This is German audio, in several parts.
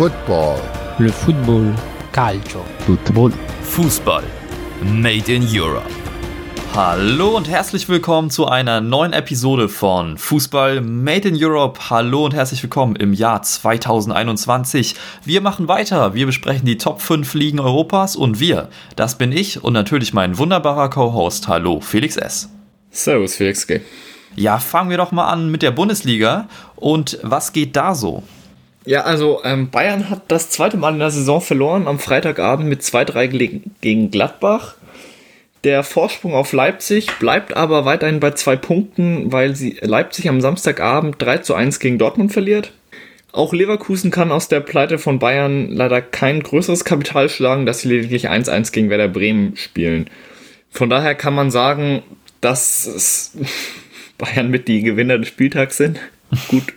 Football. Le football. Calcio. Football. Fußball. Made in Europe. Hallo und herzlich willkommen zu einer neuen Episode von Fußball Made in Europe. Hallo und herzlich willkommen im Jahr 2021. Wir machen weiter. Wir besprechen die Top 5 Ligen Europas und wir, das bin ich und natürlich mein wunderbarer Co-Host. Hallo, Felix S. Servus, Felix G. Ja, fangen wir doch mal an mit der Bundesliga. Und was geht da so? Ja, also ähm, Bayern hat das zweite Mal in der Saison verloren am Freitagabend mit 2-3 gegen Gladbach. Der Vorsprung auf Leipzig bleibt aber weiterhin bei zwei Punkten, weil sie Leipzig am Samstagabend 3 zu 1 gegen Dortmund verliert. Auch Leverkusen kann aus der Pleite von Bayern leider kein größeres Kapital schlagen, dass sie lediglich 1-1 gegen Werder Bremen spielen. Von daher kann man sagen, dass Bayern mit die Gewinner des Spieltags sind. Gut,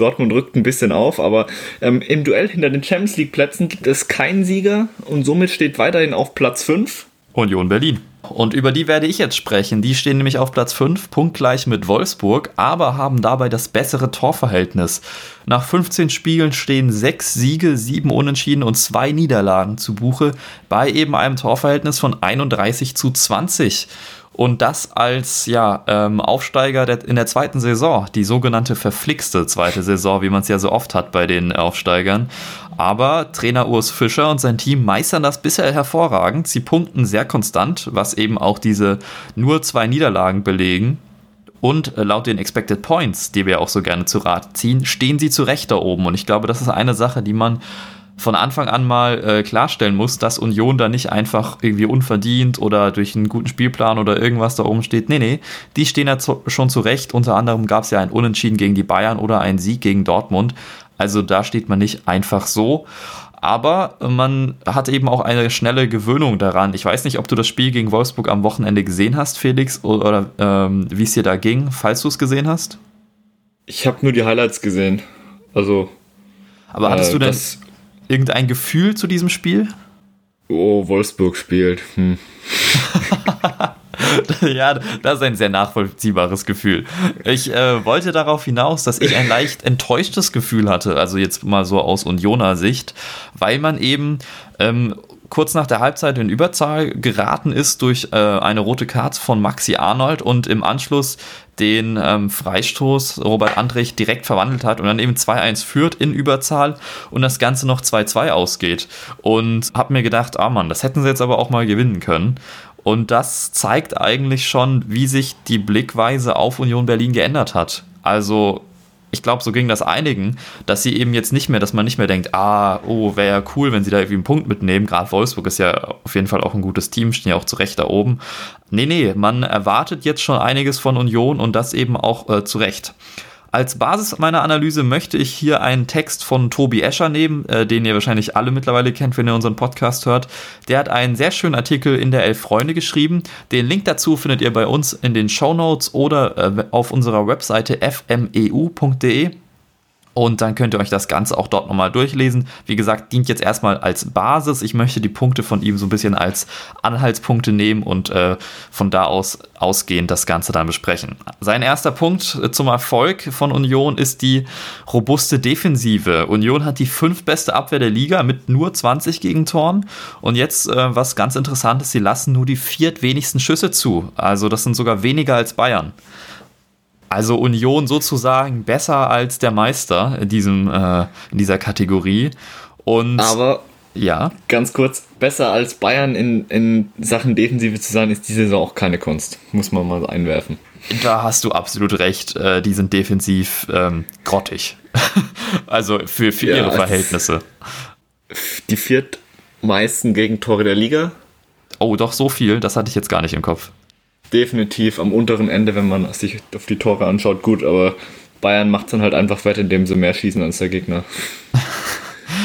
Dortmund rückt ein bisschen auf, aber ähm, im Duell hinter den Champions League Plätzen gibt es keinen Sieger und somit steht weiterhin auf Platz 5 Union Berlin. Und über die werde ich jetzt sprechen. Die stehen nämlich auf Platz 5, punktgleich mit Wolfsburg, aber haben dabei das bessere Torverhältnis. Nach 15 Spielen stehen 6 Siege, 7 Unentschieden und 2 Niederlagen zu Buche bei eben einem Torverhältnis von 31 zu 20 und das als ja, ähm, Aufsteiger der, in der zweiten Saison, die sogenannte verflixte zweite Saison, wie man es ja so oft hat bei den Aufsteigern. Aber Trainer Urs Fischer und sein Team meistern das bisher hervorragend. Sie punkten sehr konstant, was eben auch diese nur zwei Niederlagen belegen. Und äh, laut den Expected Points, die wir auch so gerne zu Rat ziehen, stehen sie zu Recht da oben. Und ich glaube, das ist eine Sache, die man von Anfang an mal äh, klarstellen muss, dass Union da nicht einfach irgendwie unverdient oder durch einen guten Spielplan oder irgendwas da oben steht. Nee, nee, die stehen ja zu, schon zurecht. Unter anderem gab es ja ein Unentschieden gegen die Bayern oder einen Sieg gegen Dortmund. Also da steht man nicht einfach so. Aber man hat eben auch eine schnelle Gewöhnung daran. Ich weiß nicht, ob du das Spiel gegen Wolfsburg am Wochenende gesehen hast, Felix, oder, ähm, wie es dir da ging, falls du es gesehen hast. Ich habe nur die Highlights gesehen. Also. Aber hattest äh, du denn irgendein Gefühl zu diesem Spiel? Oh, Wolfsburg spielt. Hm. ja, das ist ein sehr nachvollziehbares Gefühl. Ich äh, wollte darauf hinaus, dass ich ein leicht enttäuschtes Gefühl hatte, also jetzt mal so aus Unioner Sicht, weil man eben ähm, kurz nach der Halbzeit in Überzahl geraten ist durch äh, eine rote Karte von Maxi Arnold und im Anschluss den ähm, Freistoß Robert Andrich direkt verwandelt hat und dann eben 2-1 führt in Überzahl und das Ganze noch 2-2 ausgeht. Und habe mir gedacht, ah Mann, das hätten sie jetzt aber auch mal gewinnen können. Und das zeigt eigentlich schon, wie sich die Blickweise auf Union Berlin geändert hat. Also ich glaube, so ging das einigen, dass sie eben jetzt nicht mehr, dass man nicht mehr denkt, ah, oh, wäre ja cool, wenn sie da irgendwie einen Punkt mitnehmen. Gerade Wolfsburg ist ja auf jeden Fall auch ein gutes Team, stehen ja auch zu Recht da oben. Nee, nee, man erwartet jetzt schon einiges von Union und das eben auch äh, zu Recht. Als Basis meiner Analyse möchte ich hier einen Text von Tobi Escher nehmen, äh, den ihr wahrscheinlich alle mittlerweile kennt, wenn ihr unseren Podcast hört. Der hat einen sehr schönen Artikel in der Elf Freunde geschrieben. Den Link dazu findet ihr bei uns in den Show Notes oder äh, auf unserer Webseite fmeu.de. Und dann könnt ihr euch das Ganze auch dort nochmal durchlesen. Wie gesagt, dient jetzt erstmal als Basis. Ich möchte die Punkte von ihm so ein bisschen als Anhaltspunkte nehmen und äh, von da aus ausgehend das Ganze dann besprechen. Sein erster Punkt zum Erfolg von Union ist die robuste Defensive. Union hat die fünftbeste Abwehr der Liga mit nur 20 Gegentoren. Und jetzt, äh, was ganz interessant ist, sie lassen nur die viertwenigsten Schüsse zu. Also das sind sogar weniger als Bayern. Also Union sozusagen besser als der Meister in, diesem, äh, in dieser Kategorie. Und Aber ja. Ganz kurz, besser als Bayern in, in Sachen Defensive zu sein, ist diese Saison auch keine Kunst. Muss man mal einwerfen. Da hast du absolut recht. Äh, die sind defensiv ähm, grottig. also für, für ja, ihre Verhältnisse. Die viertmeisten Gegentore der Liga. Oh, doch so viel. Das hatte ich jetzt gar nicht im Kopf definitiv am unteren Ende, wenn man sich auf die Tore anschaut, gut, aber Bayern macht es dann halt einfach wett, indem sie mehr schießen als der Gegner.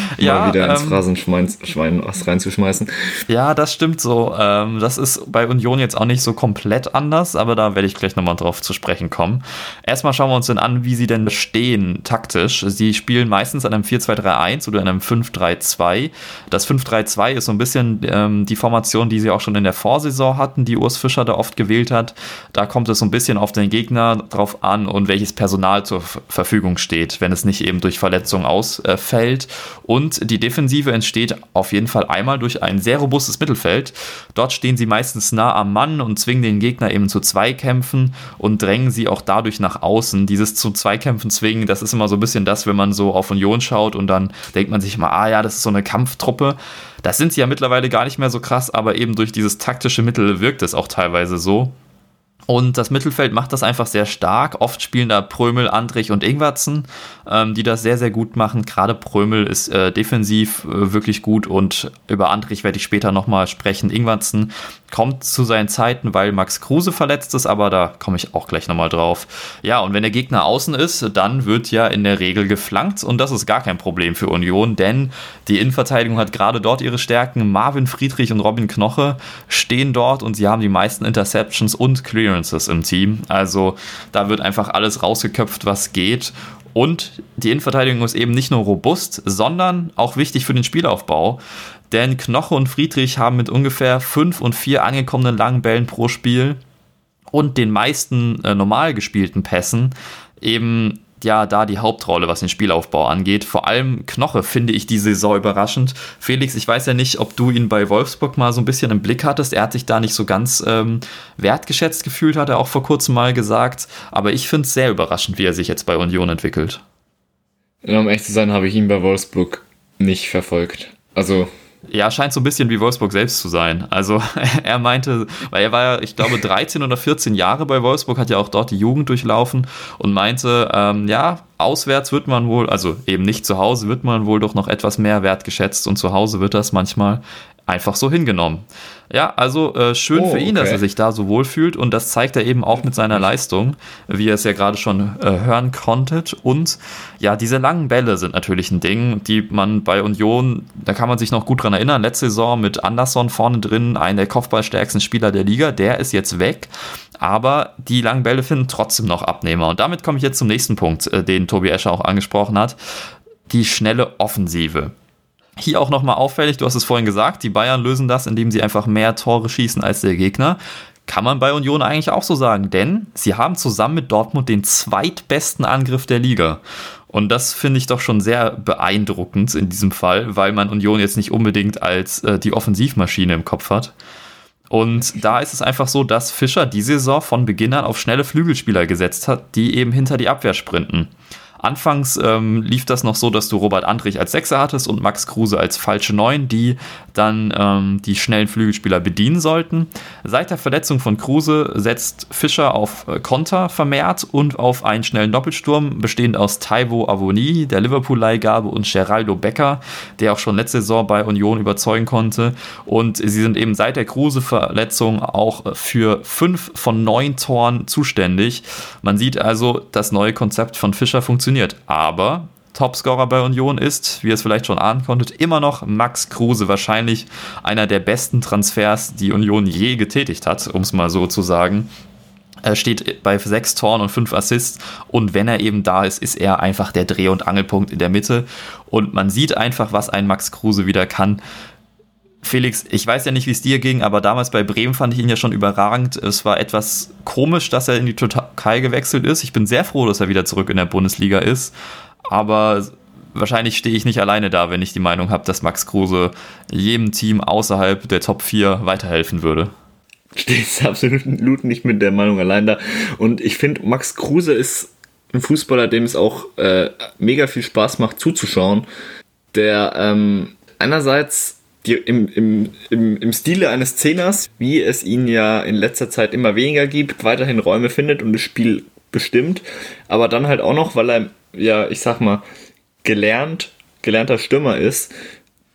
ja, mal wieder ins ähm, Phrasenschwein Schwein was reinzuschmeißen. Ja, das stimmt so. Ähm, das ist bei Union jetzt auch nicht so komplett anders, aber da werde ich gleich nochmal drauf zu sprechen kommen. Erstmal schauen wir uns dann an, wie sie denn stehen taktisch. Sie spielen meistens an einem 4-2-3-1 oder einem 5-3-2. Das 5-3-2 ist so ein bisschen ähm, die Formation, die sie auch schon in der Vorsaison hatten, die Urs Fischer da oft gewählt hat. Da kommt es so ein bisschen auf den Gegner drauf an und welches Personal zur Verfügung steht, wenn es nicht eben durch Verletzungen ausfällt. Und die Defensive entsteht auf jeden Fall einmal durch ein sehr robustes Mittelfeld. Dort stehen sie meistens nah am Mann und zwingen den Gegner eben zu Zweikämpfen und drängen sie auch dadurch nach außen. Dieses zu Zweikämpfen zwingen, das ist immer so ein bisschen das, wenn man so auf Union schaut und dann denkt man sich immer, ah ja, das ist so eine Kampftruppe. Das sind sie ja mittlerweile gar nicht mehr so krass, aber eben durch dieses taktische Mittel wirkt es auch teilweise so. Und das Mittelfeld macht das einfach sehr stark. Oft spielen da Prömel, Andrich und Ingwertsen, ähm, die das sehr, sehr gut machen. Gerade Prömel ist äh, defensiv äh, wirklich gut und über Andrich werde ich später nochmal sprechen. Ingwertsen kommt zu seinen Zeiten, weil Max Kruse verletzt ist, aber da komme ich auch gleich nochmal drauf. Ja, und wenn der Gegner außen ist, dann wird ja in der Regel geflankt und das ist gar kein Problem für Union, denn die Innenverteidigung hat gerade dort ihre Stärken. Marvin Friedrich und Robin Knoche stehen dort und sie haben die meisten Interceptions und Clearance Clearances im Team. Also da wird einfach alles rausgeköpft, was geht. Und die Innenverteidigung ist eben nicht nur robust, sondern auch wichtig für den Spielaufbau. Denn Knoche und Friedrich haben mit ungefähr fünf und vier angekommenen langen Bällen pro Spiel und den meisten äh, normal gespielten Pässen eben ja da die Hauptrolle, was den Spielaufbau angeht. Vor allem Knoche finde ich die Saison überraschend. Felix, ich weiß ja nicht, ob du ihn bei Wolfsburg mal so ein bisschen im Blick hattest. Er hat sich da nicht so ganz ähm, wertgeschätzt gefühlt, hat er auch vor kurzem mal gesagt. Aber ich finde es sehr überraschend, wie er sich jetzt bei Union entwickelt. Um echt zu sein, habe ich ihn bei Wolfsburg nicht verfolgt. Also ja, scheint so ein bisschen wie Wolfsburg selbst zu sein. Also er meinte, weil er war ja, ich glaube, 13 oder 14 Jahre bei Wolfsburg, hat ja auch dort die Jugend durchlaufen und meinte, ähm, ja, auswärts wird man wohl, also eben nicht zu Hause, wird man wohl doch noch etwas mehr wertgeschätzt und zu Hause wird das manchmal einfach so hingenommen. Ja, also äh, schön oh, für ihn, okay. dass er sich da so wohl fühlt und das zeigt er eben auch mit seiner Leistung, wie ihr es ja gerade schon äh, hören konntet. Und ja, diese langen Bälle sind natürlich ein Ding, die man bei Union, da kann man sich noch gut dran erinnern, letzte Saison mit Anderson vorne drin, einer der kopfballstärksten Spieler der Liga, der ist jetzt weg. Aber die langen Bälle finden trotzdem noch Abnehmer. Und damit komme ich jetzt zum nächsten Punkt, äh, den Tobi Escher auch angesprochen hat. Die schnelle Offensive. Hier auch nochmal auffällig, du hast es vorhin gesagt, die Bayern lösen das, indem sie einfach mehr Tore schießen als der Gegner. Kann man bei Union eigentlich auch so sagen, denn sie haben zusammen mit Dortmund den zweitbesten Angriff der Liga. Und das finde ich doch schon sehr beeindruckend in diesem Fall, weil man Union jetzt nicht unbedingt als äh, die Offensivmaschine im Kopf hat. Und da ist es einfach so, dass Fischer die Saison von Beginn an auf schnelle Flügelspieler gesetzt hat, die eben hinter die Abwehr sprinten. Anfangs ähm, lief das noch so, dass du Robert Andrich als Sechser hattest und Max Kruse als falsche Neun, die dann ähm, die schnellen Flügelspieler bedienen sollten. Seit der Verletzung von Kruse setzt Fischer auf äh, Konter vermehrt und auf einen schnellen Doppelsturm, bestehend aus Taiwo Avoni, der Liverpool-Leihgabe und Geraldo Becker, der auch schon letzte Saison bei Union überzeugen konnte. Und sie sind eben seit der Kruse-Verletzung auch für fünf von neun Toren zuständig. Man sieht also, das neue Konzept von Fischer funktioniert. Aber Topscorer bei Union ist, wie ihr es vielleicht schon ahnen konntet, immer noch Max Kruse. Wahrscheinlich einer der besten Transfers, die Union je getätigt hat, um es mal so zu sagen. Er steht bei sechs Toren und fünf Assists und wenn er eben da ist, ist er einfach der Dreh- und Angelpunkt in der Mitte und man sieht einfach, was ein Max Kruse wieder kann. Felix, ich weiß ja nicht, wie es dir ging, aber damals bei Bremen fand ich ihn ja schon überragend. Es war etwas komisch, dass er in die Türkei gewechselt ist. Ich bin sehr froh, dass er wieder zurück in der Bundesliga ist. Aber wahrscheinlich stehe ich nicht alleine da, wenn ich die Meinung habe, dass Max Kruse jedem Team außerhalb der Top 4 weiterhelfen würde. Stehst absolut nicht mit der Meinung allein da. Und ich finde, Max Kruse ist ein Fußballer, dem es auch äh, mega viel Spaß macht zuzuschauen. Der ähm, einerseits die, im, im, im, im Stile eines Zehners, wie es ihn ja in letzter Zeit immer weniger gibt, weiterhin Räume findet und das Spiel bestimmt, aber dann halt auch noch, weil er, ja, ich sag mal, gelernt, gelernter Stürmer ist,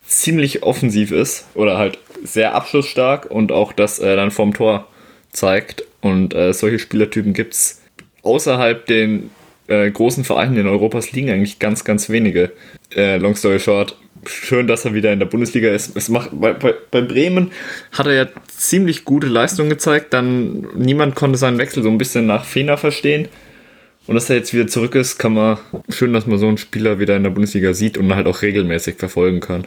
ziemlich offensiv ist oder halt sehr abschlussstark und auch das äh, dann vorm Tor zeigt. Und äh, solche Spielertypen gibt es außerhalb den äh, großen Vereinen in Europas liegen eigentlich ganz, ganz wenige. Äh, long story short, schön, dass er wieder in der Bundesliga ist. Es macht, bei, bei, Bremen hat er ja ziemlich gute Leistung gezeigt. Dann niemand konnte seinen Wechsel so ein bisschen nach Fener verstehen. Und dass er jetzt wieder zurück ist, kann man schön, dass man so einen Spieler wieder in der Bundesliga sieht und halt auch regelmäßig verfolgen kann.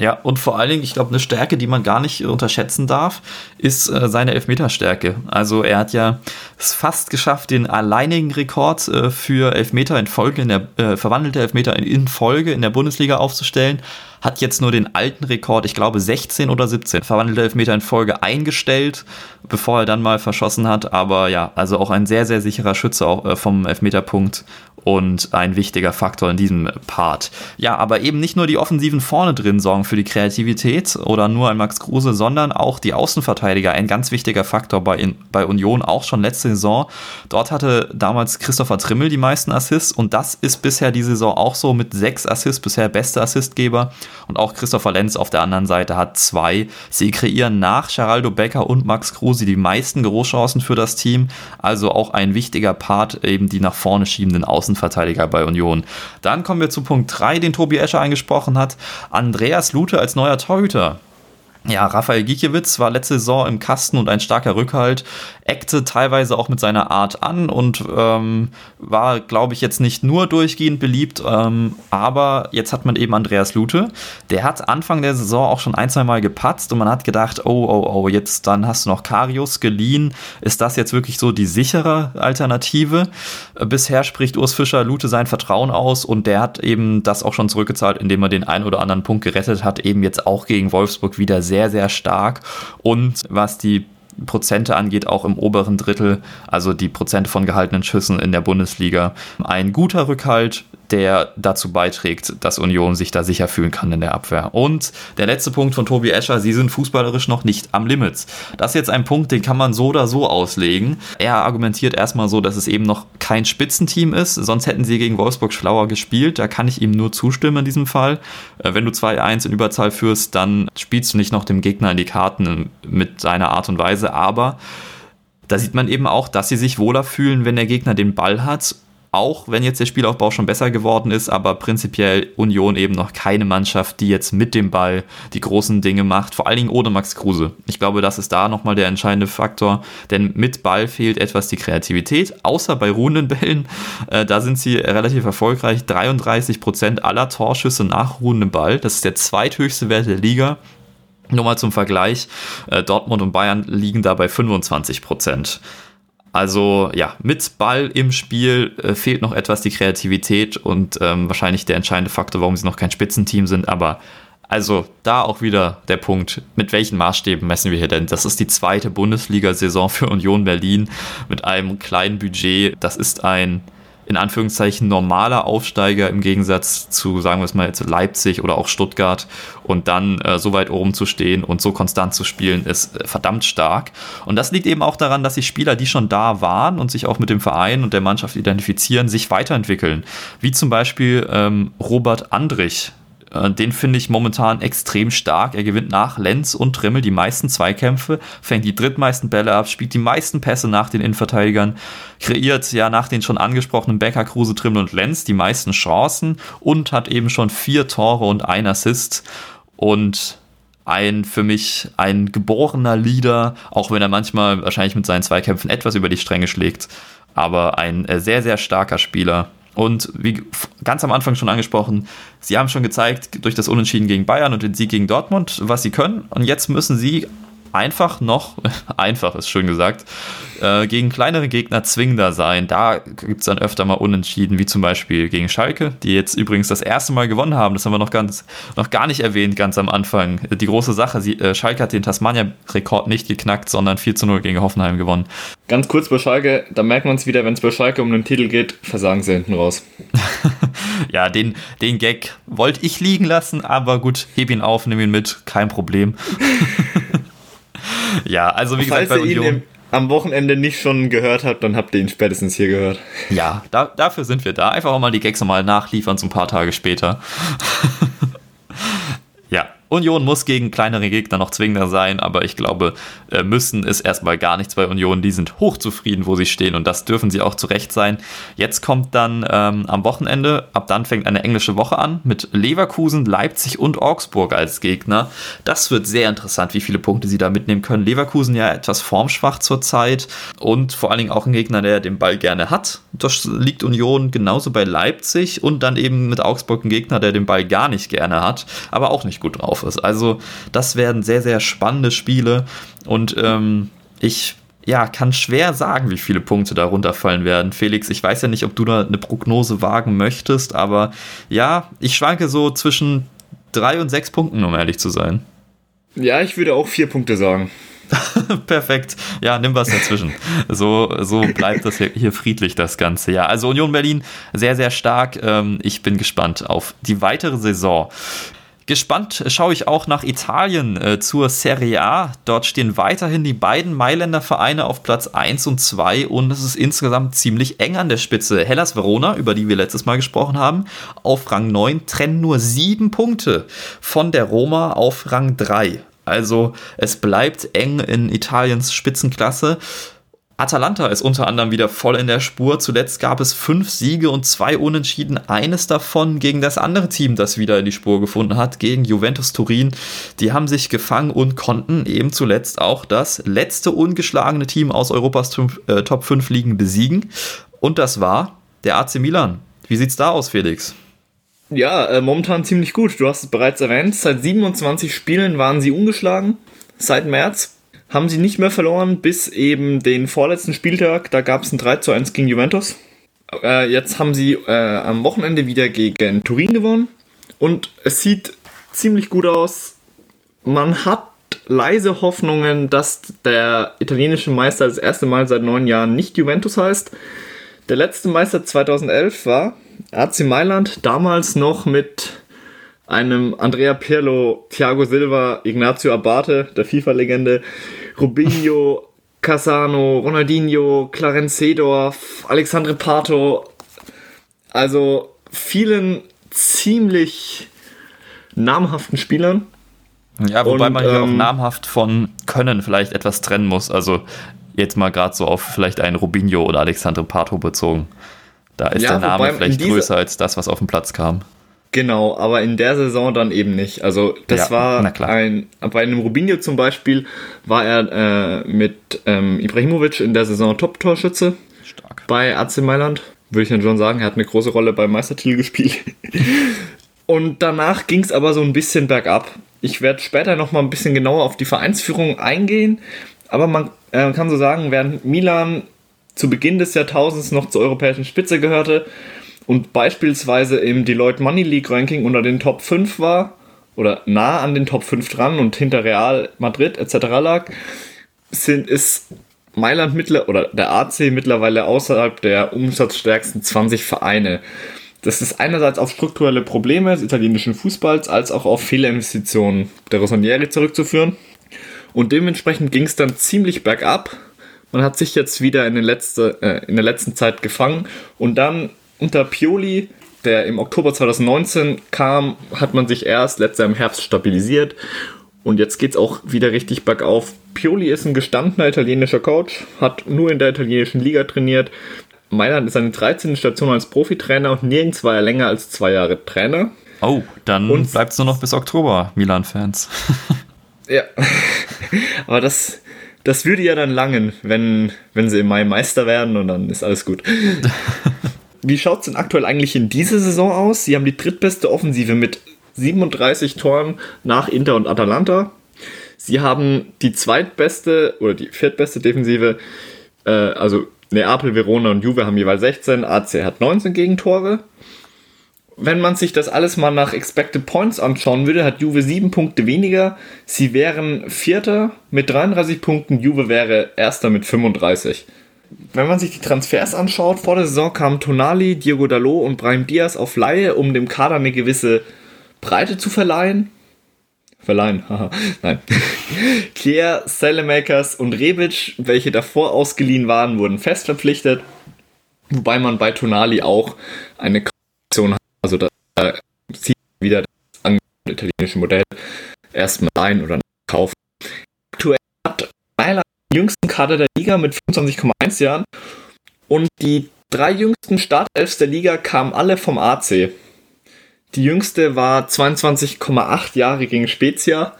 Ja, und vor allen Dingen, ich glaube, eine Stärke, die man gar nicht unterschätzen darf, ist äh, seine Elfmeterstärke. Also er hat ja es fast geschafft, den alleinigen Rekord äh, für Elfmeter in Folge, in der äh, verwandelte Elfmeter in, in Folge in der Bundesliga aufzustellen hat jetzt nur den alten Rekord, ich glaube 16 oder 17 verwandelte Elfmeter in Folge eingestellt, bevor er dann mal verschossen hat. Aber ja, also auch ein sehr, sehr sicherer Schütze auch, äh, vom Elfmeterpunkt und ein wichtiger Faktor in diesem Part. Ja, aber eben nicht nur die Offensiven vorne drin sorgen für die Kreativität oder nur ein Max Kruse, sondern auch die Außenverteidiger, ein ganz wichtiger Faktor bei, bei Union, auch schon letzte Saison. Dort hatte damals Christopher Trimmel die meisten Assists und das ist bisher die Saison auch so mit sechs Assists, bisher beste Assistgeber und auch Christopher Lenz auf der anderen Seite hat zwei. Sie kreieren nach Geraldo Becker und Max Kruse die meisten Großchancen für das Team, also auch ein wichtiger Part, eben die nach vorne schiebenden Außenverteidiger bei Union. Dann kommen wir zu Punkt 3, den Tobi Escher angesprochen hat. Andreas Lute als neuer Torhüter. Ja, Rafael Gikiewicz war letzte Saison im Kasten und ein starker Rückhalt, eckte teilweise auch mit seiner Art an und ähm, war, glaube ich, jetzt nicht nur durchgehend beliebt, ähm, aber jetzt hat man eben Andreas Lute. Der hat Anfang der Saison auch schon ein, zwei Mal gepatzt und man hat gedacht, oh, oh, oh, jetzt dann hast du noch Karius geliehen. Ist das jetzt wirklich so die sichere Alternative? Bisher spricht Urs Fischer Lute sein Vertrauen aus und der hat eben das auch schon zurückgezahlt, indem er den einen oder anderen Punkt gerettet hat, eben jetzt auch gegen Wolfsburg wieder sehr, sehr stark. Und was die Prozente angeht, auch im oberen Drittel, also die Prozente von gehaltenen Schüssen in der Bundesliga. Ein guter Rückhalt, der dazu beiträgt, dass Union sich da sicher fühlen kann in der Abwehr. Und der letzte Punkt von Tobi Escher, sie sind fußballerisch noch nicht am Limit. Das ist jetzt ein Punkt, den kann man so oder so auslegen. Er argumentiert erstmal so, dass es eben noch kein Spitzenteam ist, sonst hätten sie gegen Wolfsburg schlauer gespielt. Da kann ich ihm nur zustimmen in diesem Fall. Äh, wenn du 2-1 in Überzahl führst, dann spielst du nicht noch dem Gegner in die Karten mit seiner Art und Weise, aber da sieht man eben auch, dass sie sich wohler fühlen, wenn der Gegner den Ball hat auch wenn jetzt der Spielaufbau schon besser geworden ist, aber prinzipiell Union eben noch keine Mannschaft, die jetzt mit dem Ball die großen Dinge macht, vor allen Dingen ohne Max Kruse. Ich glaube, das ist da nochmal der entscheidende Faktor, denn mit Ball fehlt etwas die Kreativität, außer bei ruhenden Bällen. Äh, da sind sie relativ erfolgreich. 33% aller Torschüsse nach ruhendem Ball, das ist der zweithöchste Wert der Liga. Nur mal zum Vergleich, äh, Dortmund und Bayern liegen da bei 25 also ja, mit Ball im Spiel äh, fehlt noch etwas die Kreativität und ähm, wahrscheinlich der entscheidende Faktor, warum sie noch kein Spitzenteam sind. Aber also da auch wieder der Punkt, mit welchen Maßstäben messen wir hier denn? Das ist die zweite Bundesliga-Saison für Union Berlin mit einem kleinen Budget. Das ist ein in Anführungszeichen normaler Aufsteiger im Gegensatz zu, sagen wir es mal jetzt, Leipzig oder auch Stuttgart und dann äh, so weit oben zu stehen und so konstant zu spielen, ist äh, verdammt stark. Und das liegt eben auch daran, dass die Spieler, die schon da waren und sich auch mit dem Verein und der Mannschaft identifizieren, sich weiterentwickeln. Wie zum Beispiel ähm, Robert Andrich, äh, den finde ich momentan extrem stark. Er gewinnt nach Lenz und Trimmel die meisten Zweikämpfe, fängt die drittmeisten Bälle ab, spielt die meisten Pässe nach den Innenverteidigern, kreiert ja nach den schon angesprochenen Becker, Kruse, Trimmel und Lenz die meisten Chancen und hat eben schon vier Tore und ein Assist. Und ein für mich ein geborener Leader, auch wenn er manchmal wahrscheinlich mit seinen Zweikämpfen etwas über die Stränge schlägt, aber ein äh, sehr, sehr starker Spieler und wie ganz am Anfang schon angesprochen, sie haben schon gezeigt durch das Unentschieden gegen Bayern und den Sieg gegen Dortmund, was sie können. Und jetzt müssen sie einfach noch, einfach ist schön gesagt, äh, gegen kleinere Gegner zwingender sein. Da gibt es dann öfter mal Unentschieden, wie zum Beispiel gegen Schalke, die jetzt übrigens das erste Mal gewonnen haben. Das haben wir noch, ganz, noch gar nicht erwähnt, ganz am Anfang. Die große Sache, sie, äh, Schalke hat den Tasmania-Rekord nicht geknackt, sondern 4 zu 0 gegen Hoffenheim gewonnen. Ganz kurz bei Schalke, da merkt man es wieder, wenn es bei Schalke um den Titel geht, versagen sie hinten raus. ja, den, den Gag wollte ich liegen lassen, aber gut, heb ihn auf, nimm ihn mit, kein Problem. ja, also wie Falls gesagt, bei Union... Im, am Wochenende nicht schon gehört habt, dann habt ihr ihn spätestens hier gehört. Ja, da, dafür sind wir da. Einfach auch mal die Gags nochmal nachliefern, so ein paar Tage später. Union muss gegen kleinere Gegner noch zwingender sein, aber ich glaube, äh, müssen ist erstmal gar nichts bei Union. Die sind hochzufrieden, wo sie stehen und das dürfen sie auch zu Recht sein. Jetzt kommt dann ähm, am Wochenende, ab dann fängt eine englische Woche an mit Leverkusen, Leipzig und Augsburg als Gegner. Das wird sehr interessant, wie viele Punkte sie da mitnehmen können. Leverkusen ja etwas formschwach zurzeit und vor allen Dingen auch ein Gegner, der den Ball gerne hat. Das liegt Union genauso bei Leipzig und dann eben mit Augsburg ein Gegner, der den Ball gar nicht gerne hat, aber auch nicht gut drauf ist. Also das werden sehr, sehr spannende Spiele und ähm, ich ja, kann schwer sagen, wie viele Punkte da runterfallen werden. Felix, ich weiß ja nicht, ob du da eine Prognose wagen möchtest, aber ja, ich schwanke so zwischen drei und sechs Punkten, um ehrlich zu sein. Ja, ich würde auch vier Punkte sagen. Perfekt. Ja, nimm was dazwischen. So, so bleibt das hier friedlich, das Ganze. Ja, also Union Berlin sehr, sehr stark. Ähm, ich bin gespannt auf die weitere Saison. Gespannt schaue ich auch nach Italien äh, zur Serie A. Dort stehen weiterhin die beiden Mailänder Vereine auf Platz 1 und 2 und es ist insgesamt ziemlich eng an der Spitze. Hellas Verona, über die wir letztes Mal gesprochen haben, auf Rang 9 trennen nur sieben Punkte von der Roma auf Rang 3. Also es bleibt eng in Italiens Spitzenklasse. Atalanta ist unter anderem wieder voll in der Spur. Zuletzt gab es fünf Siege und zwei Unentschieden. Eines davon gegen das andere Team, das wieder in die Spur gefunden hat, gegen Juventus Turin. Die haben sich gefangen und konnten eben zuletzt auch das letzte ungeschlagene Team aus Europas äh, Top 5 Ligen besiegen. Und das war der AC Milan. Wie sieht's da aus, Felix? Ja, äh, momentan ziemlich gut. Du hast es bereits erwähnt. Seit 27 Spielen waren sie ungeschlagen. Seit März haben sie nicht mehr verloren, bis eben den vorletzten Spieltag. Da gab es ein 3 zu 1 gegen Juventus. Äh, jetzt haben sie äh, am Wochenende wieder gegen Turin gewonnen. Und es sieht ziemlich gut aus. Man hat leise Hoffnungen, dass der italienische Meister das erste Mal seit neun Jahren nicht Juventus heißt. Der letzte Meister 2011 war AC Mailand, damals noch mit einem Andrea Pirlo, Thiago Silva, Ignacio Abate, der FIFA-Legende, Rubinho, Casano, Ronaldinho, Clarence Seedorf, Alexandre Pato, also vielen ziemlich namhaften Spielern. Ja, wobei Und, man hier ähm, auch namhaft von Können vielleicht etwas trennen muss. Also jetzt mal gerade so auf vielleicht einen Rubinho oder Alexandre Pato bezogen. Da ist ja, der Name vielleicht größer als das, was auf den Platz kam. Genau, aber in der Saison dann eben nicht. Also das ja, war ein, bei einem Rubinho zum Beispiel war er äh, mit ähm, Ibrahimovic in der Saison Top-Torschütze. Stark. Bei AC Mailand, würde ich dann schon sagen. Er hat eine große Rolle beim Meistertitel gespielt. Und danach ging es aber so ein bisschen bergab. Ich werde später nochmal ein bisschen genauer auf die Vereinsführung eingehen, aber man äh, kann so sagen, während Milan zu Beginn des Jahrtausends noch zur europäischen Spitze gehörte, und beispielsweise im Deloitte Money League Ranking unter den Top 5 war oder nah an den Top 5 dran und hinter Real Madrid etc. lag, sind, ist Mailand mittler oder der AC mittlerweile außerhalb der umsatzstärksten 20 Vereine. Das ist einerseits auf strukturelle Probleme des italienischen Fußballs als auch auf Fehlerinvestitionen der Rossonieri zurückzuführen. Und dementsprechend ging es dann ziemlich bergab. Man hat sich jetzt wieder in, letzte, äh, in der letzten Zeit gefangen und dann unter Pioli, der im Oktober 2019 kam, hat man sich erst letztes Jahr im Herbst stabilisiert und jetzt geht es auch wieder richtig bergauf. Pioli ist ein gestandener italienischer Coach, hat nur in der italienischen Liga trainiert. Mailand ist seine 13. Station als Profitrainer und nirgends war er länger als zwei Jahre Trainer. Oh, dann bleibt es nur noch bis Oktober, Milan-Fans. ja, aber das, das würde ja dann langen, wenn, wenn sie im Mai Meister werden und dann ist alles gut. Wie schaut es denn aktuell eigentlich in dieser Saison aus? Sie haben die drittbeste Offensive mit 37 Toren nach Inter und Atalanta. Sie haben die zweitbeste oder die viertbeste Defensive, äh, also Neapel, Verona und Juve haben jeweils 16, AC hat 19 Gegentore. Wenn man sich das alles mal nach Expected Points anschauen würde, hat Juve 7 Punkte weniger. Sie wären Vierter mit 33 Punkten, Juve wäre Erster mit 35 wenn man sich die Transfers anschaut, vor der Saison kamen Tonali, Diego Dalot und Brahim Diaz auf Laie, um dem Kader eine gewisse Breite zu verleihen. Verleihen, haha, nein. Kier, Salemakers und Rebic, welche davor ausgeliehen waren, wurden fest verpflichtet. Wobei man bei Tonali auch eine Kaution hat, also da zieht wieder das italienische Modell. erstmal ein oder kaufen. Aktuell hat Mailand den jüngsten Kader der Liga mit 25,1 Jahren und die drei jüngsten Startelfs der Liga kamen alle vom AC. Die jüngste war 22,8 Jahre gegen Spezia.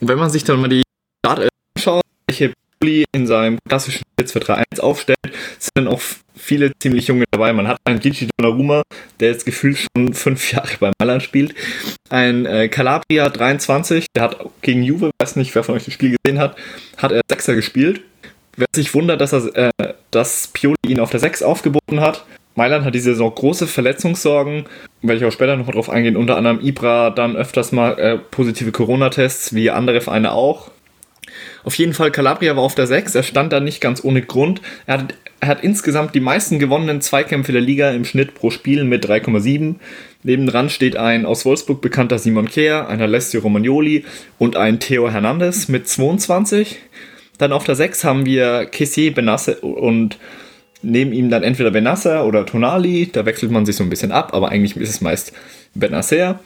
Und wenn man sich dann mal die Startelf anschaut, welche Pulli in seinem klassischen 4-2-3-1 aufstellt, sind dann auch viele ziemlich junge dabei. Man hat einen Gigi Donnarumma, der jetzt gefühlt schon fünf Jahre bei Mailand spielt. Ein äh, Calabria 23, der hat gegen Juve, weiß nicht, wer von euch das Spiel gesehen hat, hat er Sechser gespielt. Wer sich wundert, dass, er, äh, dass Pioli ihn auf der 6 aufgeboten hat, Mailand hat diese Saison große Verletzungssorgen, werde ich auch später noch drauf eingehen. Unter anderem Ibra dann öfters mal äh, positive Corona-Tests, wie andere Vereine auch. Auf jeden Fall, Calabria war auf der 6. Er stand da nicht ganz ohne Grund. Er hat, er hat insgesamt die meisten gewonnenen Zweikämpfe der Liga im Schnitt pro Spiel mit 3,7. Nebendran steht ein aus Wolfsburg bekannter Simon Kehr, ein Alessio Romagnoli und ein Theo Hernandez mit 22. Dann auf der 6 haben wir Kessier, Benasse und neben ihm dann entweder Benasser oder Tonali. Da wechselt man sich so ein bisschen ab, aber eigentlich ist es meist Benasser.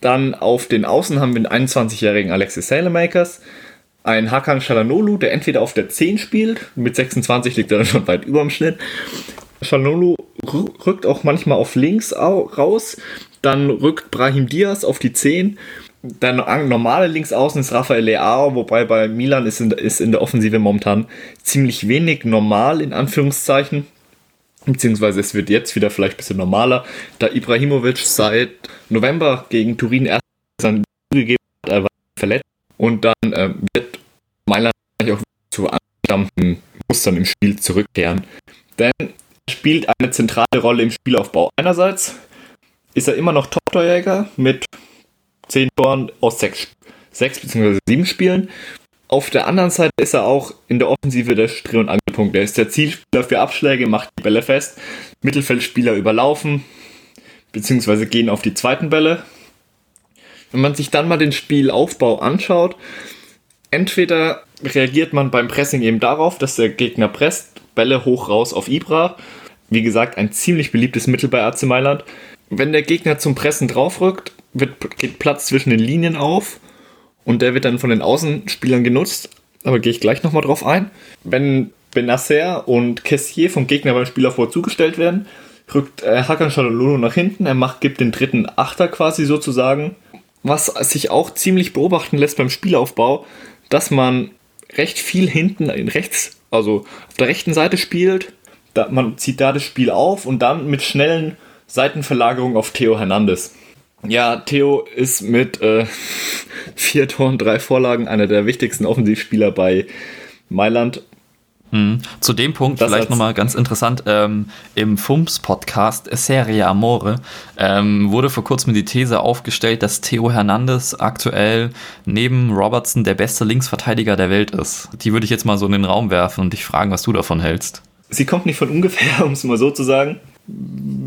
Dann auf den Außen haben wir den 21-jährigen Alexis Salemakers ein Hakan Shalanolu, der entweder auf der 10 spielt, mit 26 liegt er dann schon weit über dem Schnitt. Shalanolu rückt auch manchmal auf links raus, dann rückt Brahim Diaz auf die 10. Der normale Linksaußen ist Rafael Leao, wobei bei Milan ist in, ist in der Offensive momentan ziemlich wenig normal, in Anführungszeichen. Beziehungsweise es wird jetzt wieder vielleicht ein bisschen normaler, da Ibrahimovic seit November gegen Turin erst gegeben hat, er war verletzt und dann äh, wird Mailand auch zu angestammten Mustern im Spiel zurückkehren. Denn er spielt eine zentrale Rolle im Spielaufbau. Einerseits ist er immer noch Top-Torjäger mit 10 Toren aus 6, 6 bzw. 7 Spielen. Auf der anderen Seite ist er auch in der Offensive der Dreh- und Angelpunkt. Er ist der Zielspieler für Abschläge, macht die Bälle fest. Mittelfeldspieler überlaufen bzw. gehen auf die zweiten Bälle. Wenn man sich dann mal den Spielaufbau anschaut, entweder reagiert man beim Pressing eben darauf, dass der Gegner presst, Bälle hoch raus auf Ibra. Wie gesagt, ein ziemlich beliebtes Mittel bei AC Mailand. Wenn der Gegner zum Pressen draufrückt, wird, geht Platz zwischen den Linien auf und der wird dann von den Außenspielern genutzt. Aber gehe ich gleich nochmal drauf ein. Wenn Benasser und Kessier vom Gegner beim Spielaufbau zugestellt werden, rückt äh, Hakan Shalalulu nach hinten. Er macht, gibt den dritten Achter quasi sozusagen was sich auch ziemlich beobachten lässt beim Spielaufbau, dass man recht viel hinten in rechts, also auf der rechten Seite spielt. Da, man zieht da das Spiel auf und dann mit schnellen Seitenverlagerungen auf Theo Hernandez. Ja, Theo ist mit äh, vier Toren, drei Vorlagen einer der wichtigsten Offensivspieler bei Mailand hm. Zu dem Punkt das vielleicht nochmal ganz interessant, ähm, im FUMS-Podcast Serie Amore ähm, wurde vor kurzem die These aufgestellt, dass Theo Hernandez aktuell neben Robertson der beste Linksverteidiger der Welt ist. Die würde ich jetzt mal so in den Raum werfen und dich fragen, was du davon hältst. Sie kommt nicht von ungefähr, um es mal so zu sagen.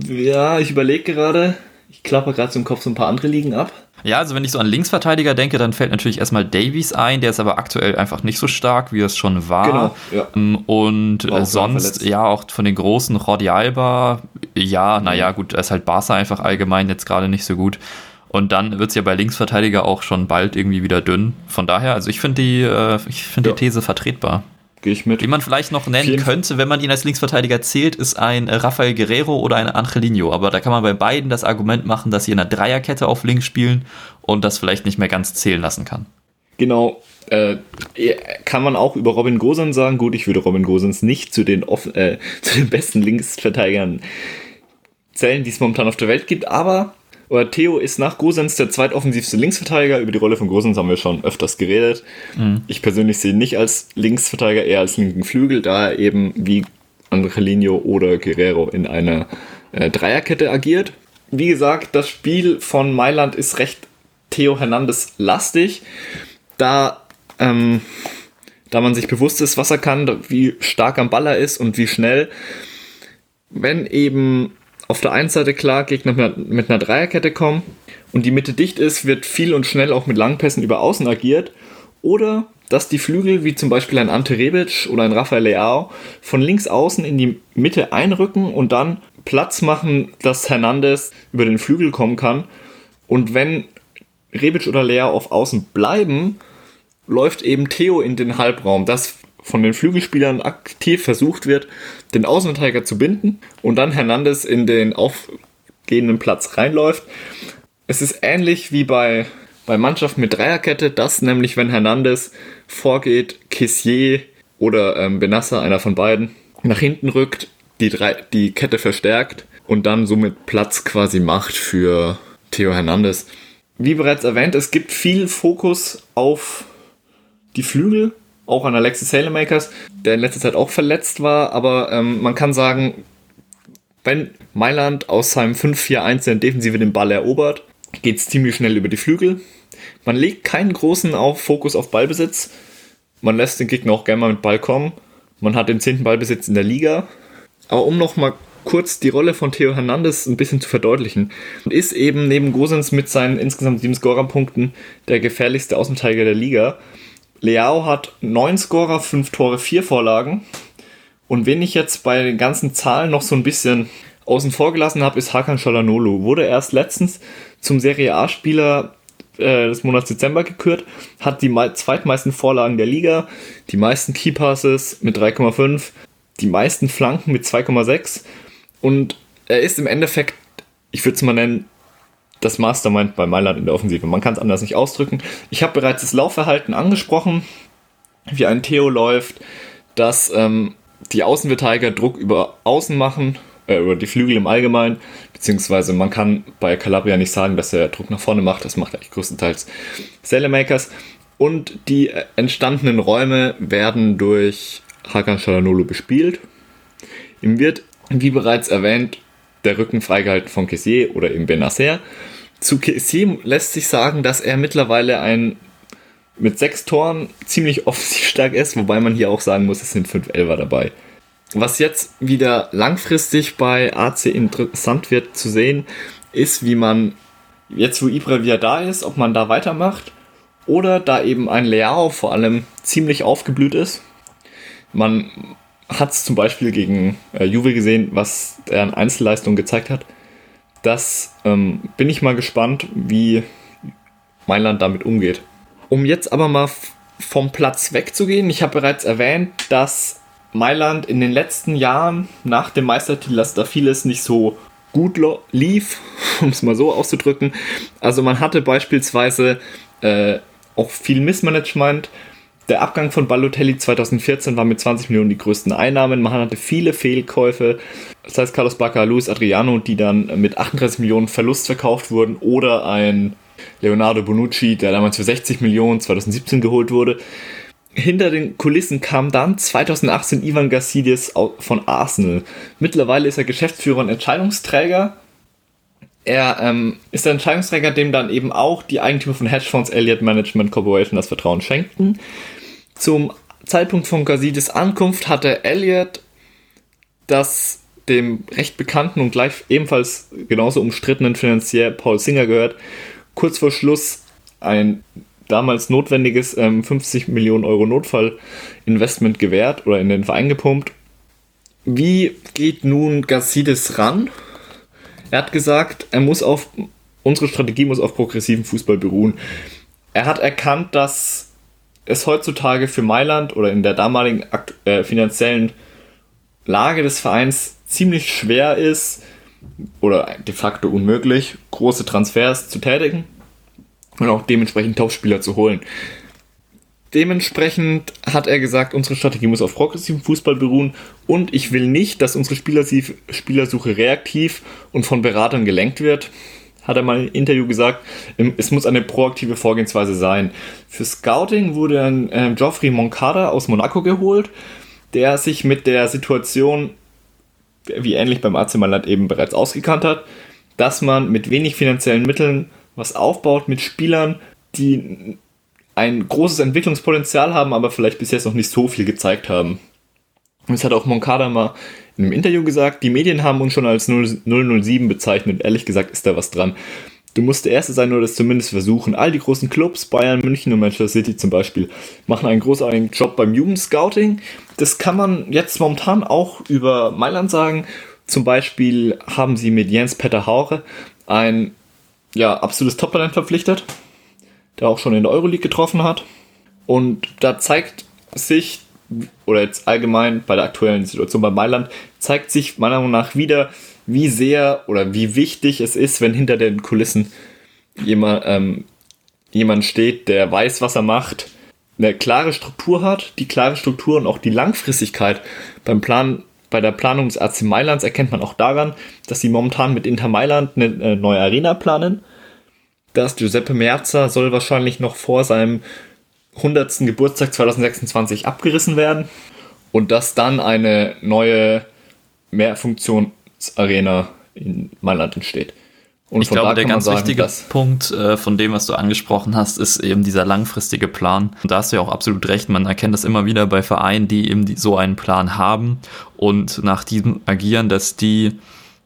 Ja, ich überlege gerade. Ich klappe gerade so im Kopf so ein paar andere Ligen ab. Ja, also wenn ich so an Linksverteidiger denke, dann fällt natürlich erstmal Davies ein, der ist aber aktuell einfach nicht so stark, wie er es schon war. Genau, ja. Ähm, und äh, sonst, ja, auch von den großen Rodi Alba, ja, naja, gut, da ist halt Barca einfach allgemein jetzt gerade nicht so gut. Und dann wird es ja bei Linksverteidiger auch schon bald irgendwie wieder dünn. Von daher, also ich finde die, äh, find ja. die These vertretbar. Gehe ich mit. Wie man vielleicht noch nennen könnte, wenn man ihn als Linksverteidiger zählt, ist ein äh, Rafael Guerrero oder ein Angelino. Aber da kann man bei beiden das Argument machen, dass sie in einer Dreierkette auf links spielen und das vielleicht nicht mehr ganz zählen lassen kann. Genau. Äh, kann man auch über Robin Gosens sagen. Gut, ich würde Robin Gosens nicht zu den, äh, zu den besten Linksverteidigern zählen, die es momentan auf der Welt gibt, aber oder Theo ist nach Gosens der zweitoffensivste Linksverteidiger. Über die Rolle von Gosens haben wir schon öfters geredet. Mhm. Ich persönlich sehe ihn nicht als Linksverteidiger, eher als linken Flügel, da er eben wie Angelino oder Guerrero in einer äh, Dreierkette agiert. Wie gesagt, das Spiel von Mailand ist recht Theo Hernandez lastig, da, ähm, da man sich bewusst ist, was er kann, wie stark am Ball er ist und wie schnell. Wenn eben auf der einen Seite klar Gegner mit einer Dreierkette kommen und die Mitte dicht ist, wird viel und schnell auch mit Langpässen über Außen agiert. Oder dass die Flügel, wie zum Beispiel ein Ante Rebic oder ein Rafael Leao, von links außen in die Mitte einrücken und dann Platz machen, dass Hernandez über den Flügel kommen kann. Und wenn Rebic oder Lea auf Außen bleiben, läuft eben Theo in den Halbraum, das von den Flügelspielern aktiv versucht wird, den Außenverteidiger zu binden und dann Hernandez in den aufgehenden Platz reinläuft. Es ist ähnlich wie bei, bei Mannschaften mit Dreierkette, dass nämlich, wenn Hernandez vorgeht, Kissier oder ähm, Benassa, einer von beiden, nach hinten rückt, die, drei, die Kette verstärkt und dann somit Platz quasi macht für Theo Hernandez. Wie bereits erwähnt, es gibt viel Fokus auf die Flügel, auch an Alexis Salemakers, der in letzter Zeit auch verletzt war, aber ähm, man kann sagen, wenn Mailand aus seinem 5-4-1 in Defensive den Ball erobert, geht es ziemlich schnell über die Flügel. Man legt keinen großen Fokus auf Ballbesitz. Man lässt den Gegner auch gerne mal mit Ball kommen. Man hat den 10. Ballbesitz in der Liga. Aber um nochmal kurz die Rolle von Theo Hernandez ein bisschen zu verdeutlichen, ist eben neben Gosens mit seinen insgesamt sieben Scorerpunkten der gefährlichste Außenverteidiger der Liga. Leao hat neun Scorer, fünf Tore, vier Vorlagen. Und wen ich jetzt bei den ganzen Zahlen noch so ein bisschen außen vor gelassen habe, ist Hakan Shalanolu. Wurde erst letztens zum Serie A-Spieler äh, des Monats Dezember gekürt, hat die zweitmeisten Vorlagen der Liga, die meisten Keypasses mit 3,5, die meisten Flanken mit 2,6 und er ist im Endeffekt, ich würde es mal nennen, das Mastermind bei Mailand in der Offensive. Man kann es anders nicht ausdrücken. Ich habe bereits das Laufverhalten angesprochen, wie ein Theo läuft, dass ähm, die Außenverteidiger Druck über Außen machen, äh, über die Flügel im Allgemeinen, beziehungsweise man kann bei Calabria nicht sagen, dass er Druck nach vorne macht, das macht eigentlich größtenteils Salemakers. Und die äh, entstandenen Räume werden durch Hakan Shalanolo bespielt. Ihm wird, wie bereits erwähnt, der Rücken freigehalten von Kessier oder eben Benacer. Zu Kessier lässt sich sagen, dass er mittlerweile ein mit sechs Toren ziemlich offensiv stark ist, wobei man hier auch sagen muss, es sind fünf Elfer dabei. Was jetzt wieder langfristig bei AC interessant wird zu sehen, ist, wie man jetzt, wo Ibra wieder da ist, ob man da weitermacht oder da eben ein Leao vor allem ziemlich aufgeblüht ist. Man hat es zum Beispiel gegen äh, Juve gesehen, was er an Einzelleistungen gezeigt hat. Das ähm, bin ich mal gespannt, wie Mailand damit umgeht. Um jetzt aber mal vom Platz wegzugehen, ich habe bereits erwähnt, dass Mailand in den letzten Jahren nach dem Meistertitel, dass da vieles nicht so gut lief, um es mal so auszudrücken. Also man hatte beispielsweise äh, auch viel Missmanagement, der Abgang von Balotelli 2014 war mit 20 Millionen die größten Einnahmen. Man hatte viele Fehlkäufe. Das heißt, Carlos Bacca, Luis Adriano, die dann mit 38 Millionen Verlust verkauft wurden. Oder ein Leonardo Bonucci, der damals für 60 Millionen 2017 geholt wurde. Hinter den Kulissen kam dann 2018 Ivan Gassidis von Arsenal. Mittlerweile ist er Geschäftsführer und Entscheidungsträger. Er ähm, ist der Entscheidungsträger, dem dann eben auch die Eigentümer von Hedgefonds Elliott Management Corporation das Vertrauen schenkten. Zum Zeitpunkt von Gazidis Ankunft hatte Elliot das dem recht bekannten und gleich ebenfalls genauso umstrittenen Finanzier Paul Singer gehört, kurz vor Schluss ein damals notwendiges ähm, 50 Millionen Euro Notfallinvestment gewährt oder in den Verein gepumpt. Wie geht nun Gazidis ran? Er hat gesagt, er muss auf unsere Strategie muss auf progressiven Fußball beruhen. Er hat erkannt, dass es heutzutage für Mailand oder in der damaligen äh, finanziellen Lage des Vereins ziemlich schwer ist oder de facto unmöglich, große Transfers zu tätigen und auch dementsprechend Topspieler zu holen. Dementsprechend hat er gesagt, unsere Strategie muss auf progressivem Fußball beruhen und ich will nicht, dass unsere Spielersuche reaktiv und von Beratern gelenkt wird hat er mal im Interview gesagt, es muss eine proaktive Vorgehensweise sein. Für Scouting wurde ein äh, Geoffrey Moncada aus Monaco geholt, der sich mit der Situation, wie ähnlich beim AC Mailand eben bereits ausgekannt hat, dass man mit wenig finanziellen Mitteln was aufbaut mit Spielern, die ein großes Entwicklungspotenzial haben, aber vielleicht bis jetzt noch nicht so viel gezeigt haben. Und das hat auch Moncada mal in einem Interview gesagt, die Medien haben uns schon als 007 bezeichnet. Ehrlich gesagt ist da was dran. Du musst der Erste sein oder das zumindest versuchen. All die großen Clubs, Bayern, München und Manchester City zum Beispiel, machen einen großartigen Job beim Jugendscouting. Das kann man jetzt momentan auch über Mailand sagen. Zum Beispiel haben sie mit Jens Petter Haure ein ja, absolutes Top-Talent verpflichtet. der auch schon in der Euroleague getroffen hat. Und da zeigt sich, oder jetzt allgemein bei der aktuellen Situation bei Mailand, zeigt sich meiner Meinung nach wieder, wie sehr oder wie wichtig es ist, wenn hinter den Kulissen jemand, ähm, jemand steht, der weiß, was er macht, eine klare Struktur hat, die klare Struktur und auch die Langfristigkeit beim Plan, bei der Planung des AC Mailands erkennt man auch daran, dass sie momentan mit Inter Mailand eine neue Arena planen. Das Giuseppe Merza soll wahrscheinlich noch vor seinem 100. Geburtstag 2026 abgerissen werden und dass dann eine neue Mehrfunktionsarena in Mailand entsteht. Und ich glaube, der ganz sagen, wichtige Punkt äh, von dem, was du angesprochen hast, ist eben dieser langfristige Plan. Und da hast du ja auch absolut recht. Man erkennt das immer wieder bei Vereinen, die eben die, so einen Plan haben und nach diesem agieren, dass die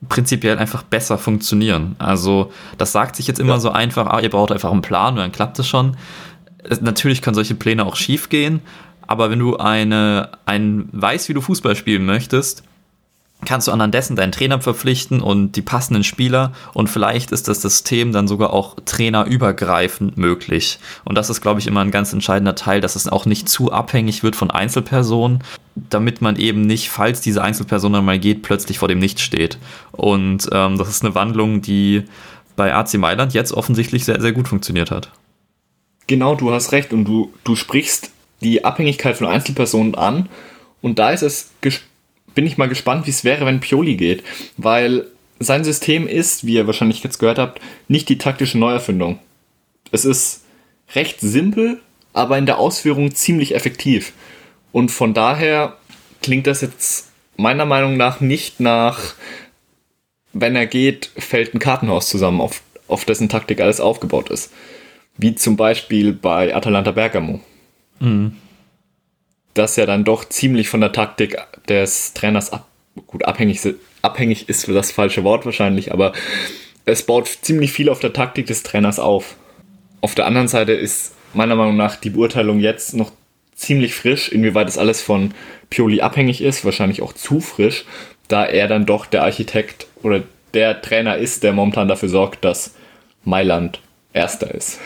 prinzipiell einfach besser funktionieren. Also das sagt sich jetzt immer ja. so einfach, ah, ihr braucht einfach einen Plan und dann klappt es schon. Natürlich können solche Pläne auch schief gehen, aber wenn du eine, ein weißt, wie du Fußball spielen möchtest, kannst du anhand dessen deinen Trainer verpflichten und die passenden Spieler und vielleicht ist das System dann sogar auch trainerübergreifend möglich. Und das ist, glaube ich, immer ein ganz entscheidender Teil, dass es auch nicht zu abhängig wird von Einzelpersonen, damit man eben nicht, falls diese Einzelperson dann mal geht, plötzlich vor dem Nichts steht. Und ähm, das ist eine Wandlung, die bei AC Mailand jetzt offensichtlich sehr, sehr gut funktioniert hat. Genau, du hast recht und du, du sprichst die Abhängigkeit von Einzelpersonen an und da ist es bin ich mal gespannt, wie es wäre, wenn Pioli geht, weil sein System ist, wie ihr wahrscheinlich jetzt gehört habt, nicht die taktische Neuerfindung. Es ist recht simpel, aber in der Ausführung ziemlich effektiv. Und von daher klingt das jetzt meiner Meinung nach nicht nach, wenn er geht, fällt ein Kartenhaus zusammen, auf, auf dessen Taktik alles aufgebaut ist. Wie zum Beispiel bei Atalanta Bergamo. Mhm das ja dann doch ziemlich von der Taktik des Trainers ab, gut abhängig, abhängig ist für das falsche Wort wahrscheinlich, aber es baut ziemlich viel auf der Taktik des Trainers auf. Auf der anderen Seite ist meiner Meinung nach die Beurteilung jetzt noch ziemlich frisch, inwieweit das alles von Pioli abhängig ist, wahrscheinlich auch zu frisch, da er dann doch der Architekt oder der Trainer ist, der momentan dafür sorgt, dass Mailand Erster ist.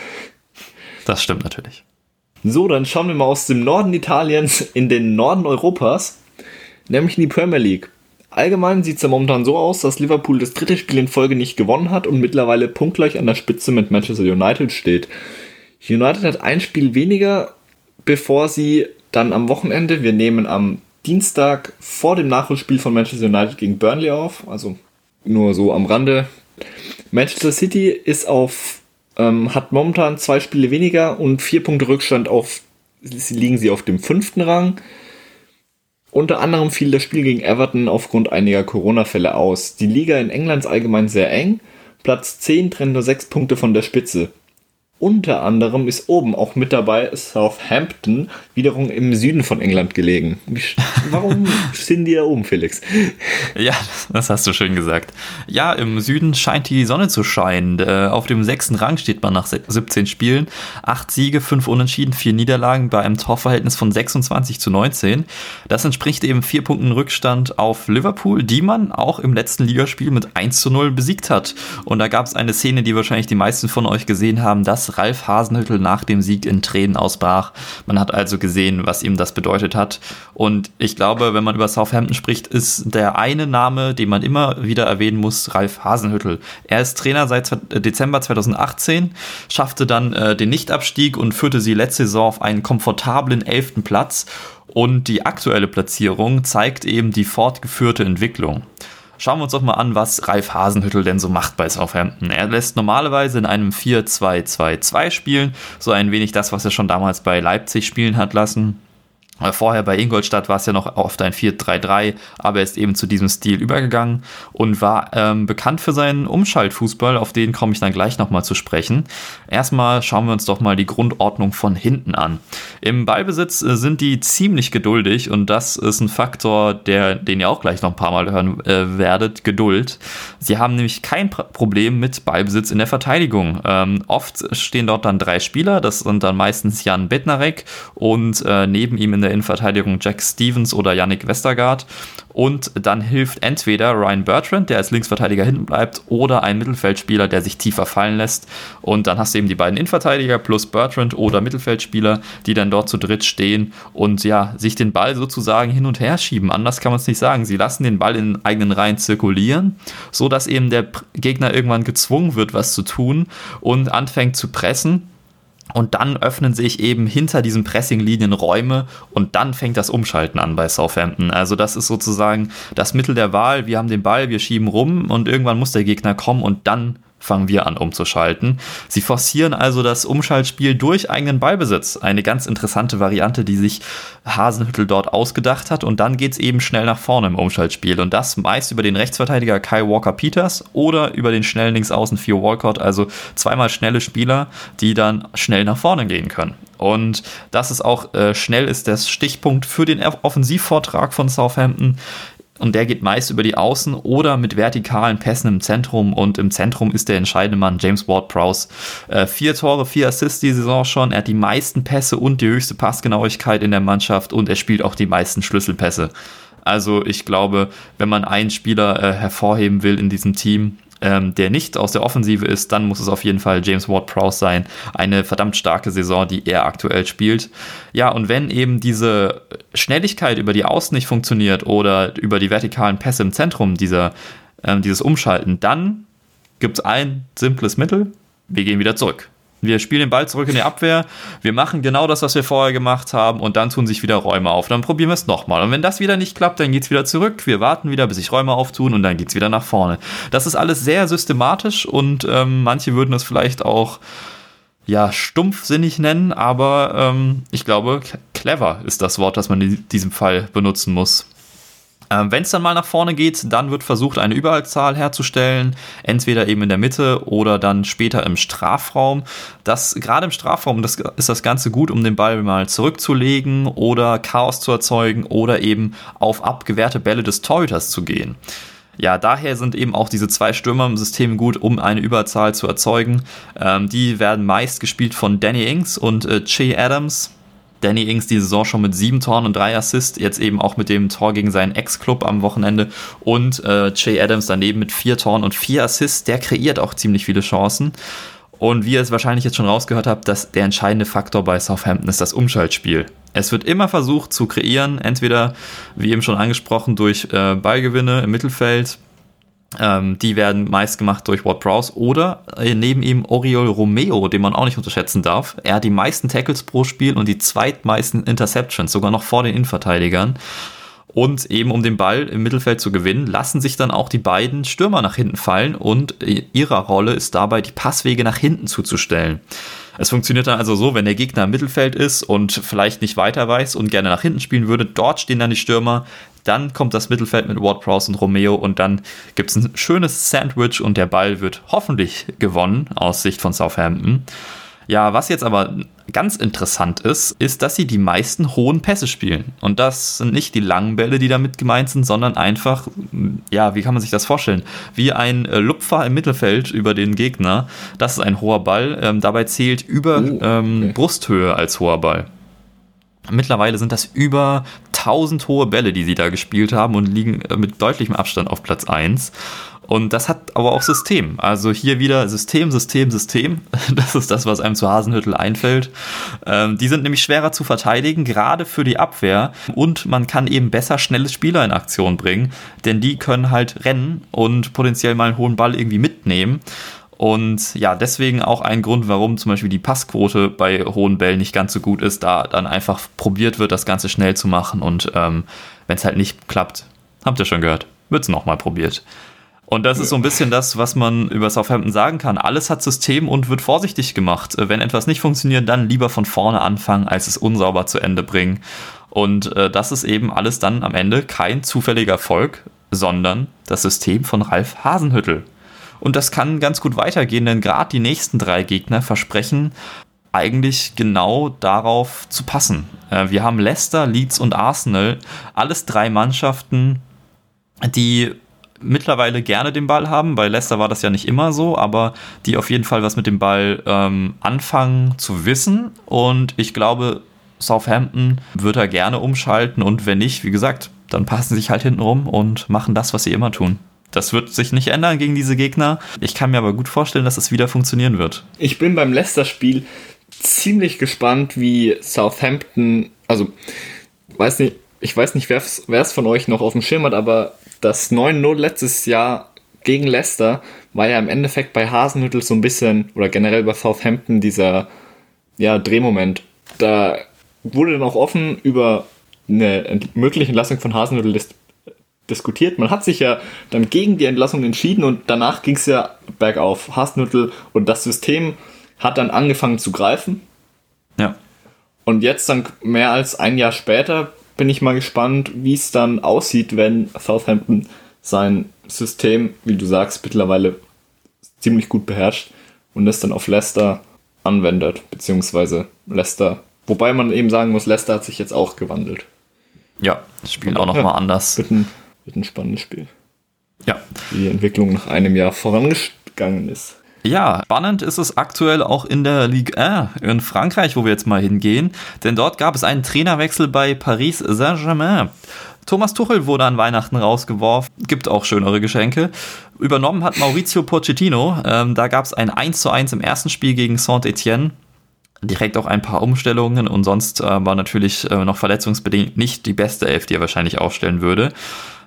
Das stimmt natürlich. So, dann schauen wir mal aus dem Norden Italiens in den Norden Europas, nämlich in die Premier League. Allgemein sieht es ja momentan so aus, dass Liverpool das dritte Spiel in Folge nicht gewonnen hat und mittlerweile punktgleich an der Spitze mit Manchester United steht. United hat ein Spiel weniger, bevor sie dann am Wochenende, wir nehmen am Dienstag vor dem Nachholspiel von Manchester United gegen Burnley auf, also nur so am Rande. Manchester City ist auf ähm, hat momentan zwei Spiele weniger und vier Punkte Rückstand auf, liegen sie auf dem fünften Rang. Unter anderem fiel das Spiel gegen Everton aufgrund einiger Corona-Fälle aus. Die Liga in England ist allgemein sehr eng. Platz 10 trennt nur sechs Punkte von der Spitze. Unter anderem ist oben auch mit dabei Southampton, wiederum im Süden von England gelegen. Warum sind die da oben, Felix? Ja, das hast du schön gesagt. Ja, im Süden scheint die Sonne zu scheinen. Äh, auf dem sechsten Rang steht man nach 17 Spielen. Acht Siege, fünf Unentschieden, vier Niederlagen bei einem Torverhältnis von 26 zu 19. Das entspricht eben vier Punkten Rückstand auf Liverpool, die man auch im letzten Ligaspiel mit 1 zu 0 besiegt hat. Und da gab es eine Szene, die wahrscheinlich die meisten von euch gesehen haben, dass Ralf Hasenhüttel nach dem Sieg in Tränen ausbrach. Man hat also gesehen, was ihm das bedeutet hat. Und ich glaube, wenn man über Southampton spricht, ist der eine Name, den man immer wieder erwähnen muss, Ralf Hasenhüttel. Er ist Trainer seit Dezember 2018, schaffte dann äh, den Nichtabstieg und führte sie letzte Saison auf einen komfortablen elften Platz. Und die aktuelle Platzierung zeigt eben die fortgeführte Entwicklung. Schauen wir uns doch mal an, was Ralf Hasenhüttel denn so macht bei Southampton. Er lässt normalerweise in einem 4-2-2-2 spielen, so ein wenig das, was er schon damals bei Leipzig spielen hat lassen. Vorher bei Ingolstadt war es ja noch oft ein 4-3-3, aber er ist eben zu diesem Stil übergegangen und war ähm, bekannt für seinen Umschaltfußball, auf den komme ich dann gleich nochmal zu sprechen. Erstmal schauen wir uns doch mal die Grundordnung von hinten an. Im Ballbesitz äh, sind die ziemlich geduldig und das ist ein Faktor, der, den ihr auch gleich noch ein paar Mal hören äh, werdet, Geduld. Sie haben nämlich kein Problem mit Ballbesitz in der Verteidigung. Ähm, oft stehen dort dann drei Spieler, das sind dann meistens Jan Bednarek und äh, neben ihm in der Innenverteidigung Jack Stevens oder Yannick Westergaard. Und dann hilft entweder Ryan Bertrand, der als Linksverteidiger hinten bleibt, oder ein Mittelfeldspieler, der sich tiefer fallen lässt. Und dann hast du eben die beiden Innenverteidiger plus Bertrand oder Mittelfeldspieler, die dann dort zu dritt stehen und ja, sich den Ball sozusagen hin und her schieben. Anders kann man es nicht sagen. Sie lassen den Ball in eigenen Reihen zirkulieren, sodass eben der Gegner irgendwann gezwungen wird, was zu tun und anfängt zu pressen und dann öffnen sich eben hinter diesen Pressinglinien Räume und dann fängt das Umschalten an bei Southampton. Also das ist sozusagen das Mittel der Wahl. Wir haben den Ball, wir schieben rum und irgendwann muss der Gegner kommen und dann fangen wir an umzuschalten. Sie forcieren also das Umschaltspiel durch eigenen Ballbesitz. Eine ganz interessante Variante, die sich Hasenhüttel dort ausgedacht hat. Und dann geht es eben schnell nach vorne im Umschaltspiel. Und das meist über den Rechtsverteidiger Kai Walker-Peters oder über den schnellen Linksaußen Theo Walcott. Also zweimal schnelle Spieler, die dann schnell nach vorne gehen können. Und das ist auch äh, schnell ist der Stichpunkt für den Offensivvortrag von Southampton und der geht meist über die Außen oder mit vertikalen Pässen im Zentrum und im Zentrum ist der entscheidende Mann James Ward-Prowse. Äh, vier Tore, vier Assists die Saison schon, er hat die meisten Pässe und die höchste Passgenauigkeit in der Mannschaft und er spielt auch die meisten Schlüsselpässe. Also ich glaube, wenn man einen Spieler äh, hervorheben will in diesem Team, ähm, der nicht aus der Offensive ist, dann muss es auf jeden Fall James Ward-Prowse sein. Eine verdammt starke Saison, die er aktuell spielt. Ja, und wenn eben diese Schnelligkeit über die Außen nicht funktioniert oder über die vertikalen Pässe im Zentrum dieser, ähm, dieses Umschalten, dann gibt es ein simples Mittel. Wir gehen wieder zurück. Wir spielen den Ball zurück in die Abwehr. Wir machen genau das, was wir vorher gemacht haben. Und dann tun sich wieder Räume auf. Dann probieren wir es nochmal. Und wenn das wieder nicht klappt, dann geht es wieder zurück. Wir warten wieder, bis sich Räume auftun. Und dann geht es wieder nach vorne. Das ist alles sehr systematisch. Und ähm, manche würden es vielleicht auch ja, stumpfsinnig nennen. Aber ähm, ich glaube, clever ist das Wort, das man in diesem Fall benutzen muss. Ähm, Wenn es dann mal nach vorne geht, dann wird versucht, eine Überzahl herzustellen, entweder eben in der Mitte oder dann später im Strafraum. Das gerade im Strafraum, das ist das Ganze gut, um den Ball mal zurückzulegen oder Chaos zu erzeugen oder eben auf abgewehrte Bälle des Torhüters zu gehen. Ja, daher sind eben auch diese zwei Stürmer im System gut, um eine Überzahl zu erzeugen. Ähm, die werden meist gespielt von Danny Ings und äh, Che Adams. Danny Ings die Saison schon mit sieben Toren und drei Assists, jetzt eben auch mit dem Tor gegen seinen Ex-Club am Wochenende und äh, Jay Adams daneben mit vier Toren und vier Assists, der kreiert auch ziemlich viele Chancen. Und wie ihr es wahrscheinlich jetzt schon rausgehört habt, dass der entscheidende Faktor bei Southampton ist das Umschaltspiel. Es wird immer versucht zu kreieren, entweder, wie eben schon angesprochen, durch äh, Ballgewinne im Mittelfeld, ähm, die werden meist gemacht durch Ward Prowse oder äh, neben ihm Oriol Romeo, den man auch nicht unterschätzen darf. Er hat die meisten Tackles pro Spiel und die zweitmeisten Interceptions, sogar noch vor den Innenverteidigern. Und eben um den Ball im Mittelfeld zu gewinnen, lassen sich dann auch die beiden Stürmer nach hinten fallen und ihrer Rolle ist dabei, die Passwege nach hinten zuzustellen. Es funktioniert dann also so, wenn der Gegner im Mittelfeld ist und vielleicht nicht weiter weiß und gerne nach hinten spielen würde, dort stehen dann die Stürmer, dann kommt das Mittelfeld mit Ward Prowse und Romeo und dann gibt es ein schönes Sandwich und der Ball wird hoffentlich gewonnen aus Sicht von Southampton. Ja, was jetzt aber ganz interessant ist, ist, dass sie die meisten hohen Pässe spielen. Und das sind nicht die langen Bälle, die damit gemeint sind, sondern einfach, ja, wie kann man sich das vorstellen? Wie ein äh, Lupfer im Mittelfeld über den Gegner. Das ist ein hoher Ball. Ähm, dabei zählt über oh, ähm, okay. Brusthöhe als hoher Ball. Mittlerweile sind das über 1000 hohe Bälle, die sie da gespielt haben und liegen äh, mit deutlichem Abstand auf Platz 1. Und das hat aber auch System. Also hier wieder System, System, System. Das ist das, was einem zu Hasenhüttel einfällt. Ähm, die sind nämlich schwerer zu verteidigen, gerade für die Abwehr. Und man kann eben besser schnelle Spieler in Aktion bringen, denn die können halt rennen und potenziell mal einen hohen Ball irgendwie mitnehmen. Und ja, deswegen auch ein Grund, warum zum Beispiel die Passquote bei hohen Bällen nicht ganz so gut ist, da dann einfach probiert wird, das Ganze schnell zu machen. Und ähm, wenn es halt nicht klappt, habt ihr schon gehört, wird es nochmal probiert. Und das ist so ein bisschen das, was man über Southampton sagen kann. Alles hat System und wird vorsichtig gemacht. Wenn etwas nicht funktioniert, dann lieber von vorne anfangen, als es unsauber zu Ende bringen. Und äh, das ist eben alles dann am Ende kein zufälliger Erfolg, sondern das System von Ralf Hasenhüttel. Und das kann ganz gut weitergehen, denn gerade die nächsten drei Gegner versprechen eigentlich genau darauf zu passen. Äh, wir haben Leicester, Leeds und Arsenal, alles drei Mannschaften, die mittlerweile gerne den Ball haben. Bei Leicester war das ja nicht immer so, aber die auf jeden Fall was mit dem Ball ähm, anfangen zu wissen. Und ich glaube, Southampton wird er gerne umschalten und wenn nicht, wie gesagt, dann passen sie sich halt hinten rum und machen das, was sie immer tun. Das wird sich nicht ändern gegen diese Gegner. Ich kann mir aber gut vorstellen, dass es wieder funktionieren wird. Ich bin beim Leicester-Spiel ziemlich gespannt, wie Southampton, also weiß nicht, ich weiß nicht, wer es von euch noch auf dem Schirm hat, aber das 9-0 letztes Jahr gegen Leicester war ja im Endeffekt bei Hasenhüttel so ein bisschen, oder generell bei Southampton, dieser ja, Drehmoment. Da wurde dann auch offen über eine mögliche Entlassung von Hasenhüttel diskutiert. Man hat sich ja dann gegen die Entlassung entschieden und danach ging es ja bergauf. Hasenhüttel und das System hat dann angefangen zu greifen. Ja. Und jetzt dann mehr als ein Jahr später bin ich mal gespannt, wie es dann aussieht, wenn Southampton sein System, wie du sagst, mittlerweile ziemlich gut beherrscht und das dann auf Leicester anwendet, beziehungsweise Leicester. Wobei man eben sagen muss, Leicester hat sich jetzt auch gewandelt. Ja, spielen auch nochmal ja, anders. Wird ein, wird ein spannendes Spiel. Ja. Wie die Entwicklung nach einem Jahr vorangegangen ist. Ja, spannend ist es aktuell auch in der Ligue 1 in Frankreich, wo wir jetzt mal hingehen, denn dort gab es einen Trainerwechsel bei Paris Saint-Germain. Thomas Tuchel wurde an Weihnachten rausgeworfen, gibt auch schönere Geschenke. Übernommen hat Maurizio Pochettino, ähm, da gab es ein 1 zu 1 im ersten Spiel gegen Saint-Etienne direkt auch ein paar Umstellungen und sonst äh, war natürlich äh, noch verletzungsbedingt nicht die beste Elf, die er wahrscheinlich aufstellen würde.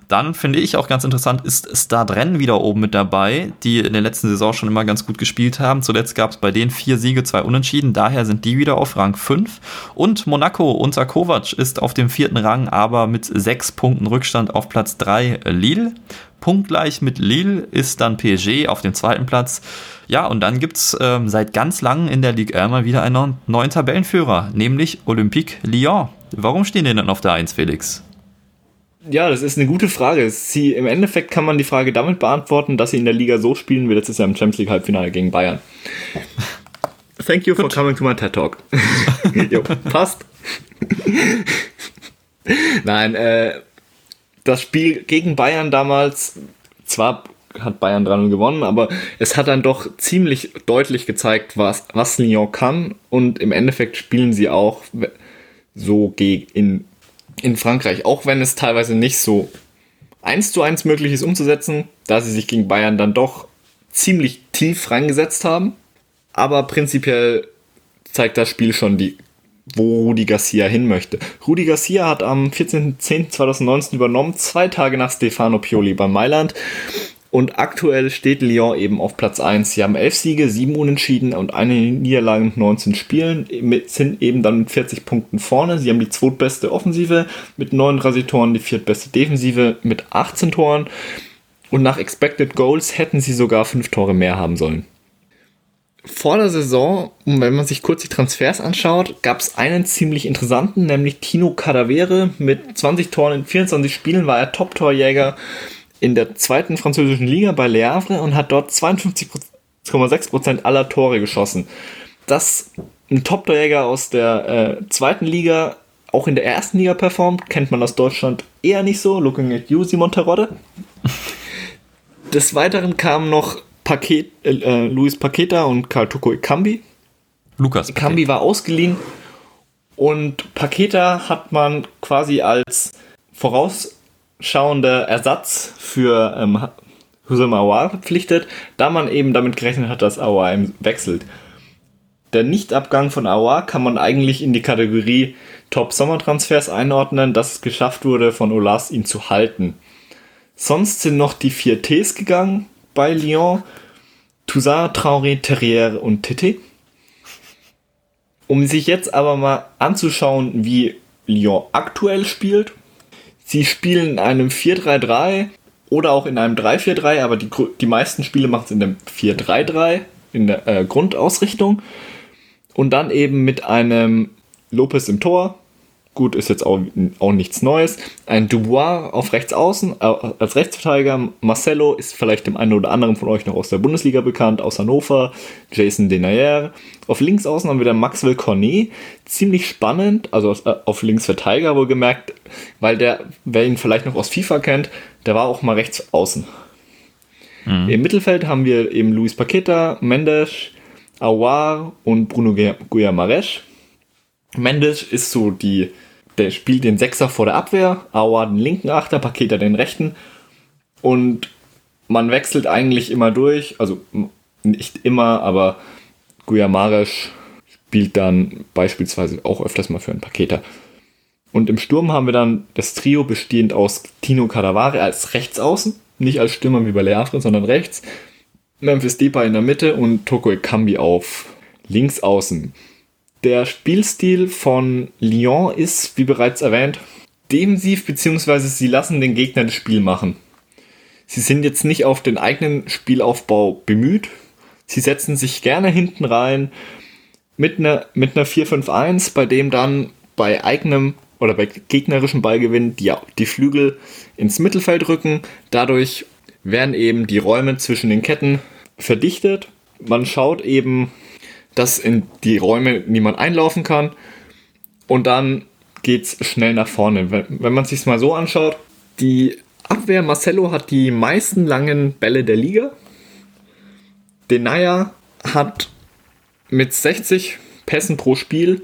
Dann finde ich auch ganz interessant, ist Stadren wieder oben mit dabei, die in der letzten Saison schon immer ganz gut gespielt haben. Zuletzt gab es bei denen vier Siege, zwei Unentschieden. Daher sind die wieder auf Rang 5. Und Monaco unter Kovac ist auf dem vierten Rang, aber mit sechs Punkten Rückstand auf Platz 3 Lille. Punktgleich mit Lille ist dann PSG auf dem zweiten Platz. Ja, und dann gibt es ähm, seit ganz langem in der Ligue 1 mal wieder einen neuen Tabellenführer, nämlich Olympique Lyon. Warum stehen die denn auf der 1, Felix? Ja, das ist eine gute Frage. Sie, Im Endeffekt kann man die Frage damit beantworten, dass sie in der Liga so spielen wie letztes Jahr im Champions League Halbfinale gegen Bayern. Thank you for coming to my TED Talk. jo, passt. Nein, äh, das Spiel gegen Bayern damals, zwar hat Bayern dran gewonnen, aber es hat dann doch ziemlich deutlich gezeigt, was, was Lyon kann und im Endeffekt spielen sie auch so in in Frankreich, auch wenn es teilweise nicht so eins zu eins möglich ist umzusetzen, da sie sich gegen Bayern dann doch ziemlich tief reingesetzt haben. Aber prinzipiell zeigt das Spiel schon, die, wo Rudi Garcia hin möchte. Rudi Garcia hat am 14.10.2019 übernommen, zwei Tage nach Stefano Pioli bei Mailand. Und aktuell steht Lyon eben auf Platz 1. Sie haben 11 Siege, 7 Unentschieden und eine Niederlage in 19 Spielen, sind eben dann mit 40 Punkten vorne. Sie haben die zweitbeste Offensive mit 39 Toren, die viertbeste Defensive mit 18 Toren. Und nach Expected Goals hätten sie sogar 5 Tore mehr haben sollen. Vor der Saison, wenn man sich kurz die Transfers anschaut, gab es einen ziemlich interessanten, nämlich Tino Cadavere. Mit 20 Toren in 24 Spielen war er Top-Torjäger in der zweiten französischen Liga bei Le Havre und hat dort 52,6% aller Tore geschossen. Das ein Top-Torjäger aus der äh, zweiten Liga auch in der ersten Liga performt, kennt man aus Deutschland eher nicht so. Looking at you, Simon Terodde. Des Weiteren kamen noch Paket, äh, äh Luis Paqueta und Karl Tuko Ikambi. Lukas. Ikambi war ausgeliehen und Paqueta hat man quasi als voraus schauender Ersatz für ähm, Husam Awar verpflichtet, da man eben damit gerechnet hat, dass Awar wechselt. Der Nichtabgang von Awar kann man eigentlich in die Kategorie Top-Sommertransfers einordnen, dass es geschafft wurde, von Olas ihn zu halten. Sonst sind noch die vier Ts gegangen bei Lyon. Toussaint, Traoré, Terrier und Tete. Um sich jetzt aber mal anzuschauen, wie Lyon aktuell spielt, Sie spielen in einem 4-3-3 oder auch in einem 3-4-3, aber die, die meisten Spiele machen es in dem 4-3-3, in der äh, Grundausrichtung. Und dann eben mit einem Lopez im Tor, Gut, ist jetzt auch, auch nichts Neues. Ein Dubois auf rechts außen, äh, als Rechtsverteidiger. Marcelo ist vielleicht dem einen oder anderen von euch noch aus der Bundesliga bekannt, aus Hannover. Jason Denayer. Auf links außen haben wir dann Maxwell Cornet. Ziemlich spannend, also äh, auf Linksverteidiger wohlgemerkt, weil der, wer ihn vielleicht noch aus FIFA kennt, der war auch mal rechts außen. Mhm. Im Mittelfeld haben wir eben Luis Paqueta, Mendes, Awar und Bruno Guillamares. Mendes ist so die, der spielt den Sechser vor der Abwehr, Aua den linken Achter, Paketer den rechten und man wechselt eigentlich immer durch, also nicht immer, aber Guyamaresch spielt dann beispielsweise auch öfters mal für einen Paketer. Und im Sturm haben wir dann das Trio bestehend aus Tino Cadavare als Rechtsaußen, nicht als Stürmer wie bei Leafre, sondern rechts. Memphis Depay in der Mitte und Toko Ekambi auf links außen. Der Spielstil von Lyon ist, wie bereits erwähnt, defensiv, beziehungsweise sie lassen den Gegner das Spiel machen. Sie sind jetzt nicht auf den eigenen Spielaufbau bemüht. Sie setzen sich gerne hinten rein mit einer, mit einer 4-5-1, bei dem dann bei eigenem oder bei gegnerischem Ballgewinn die, die Flügel ins Mittelfeld rücken. Dadurch werden eben die Räume zwischen den Ketten verdichtet. Man schaut eben, dass in die Räume niemand einlaufen kann. Und dann geht es schnell nach vorne. Wenn, wenn man sich mal so anschaut, die Abwehr Marcelo hat die meisten langen Bälle der Liga. Denaya hat mit 60 Pässen pro Spiel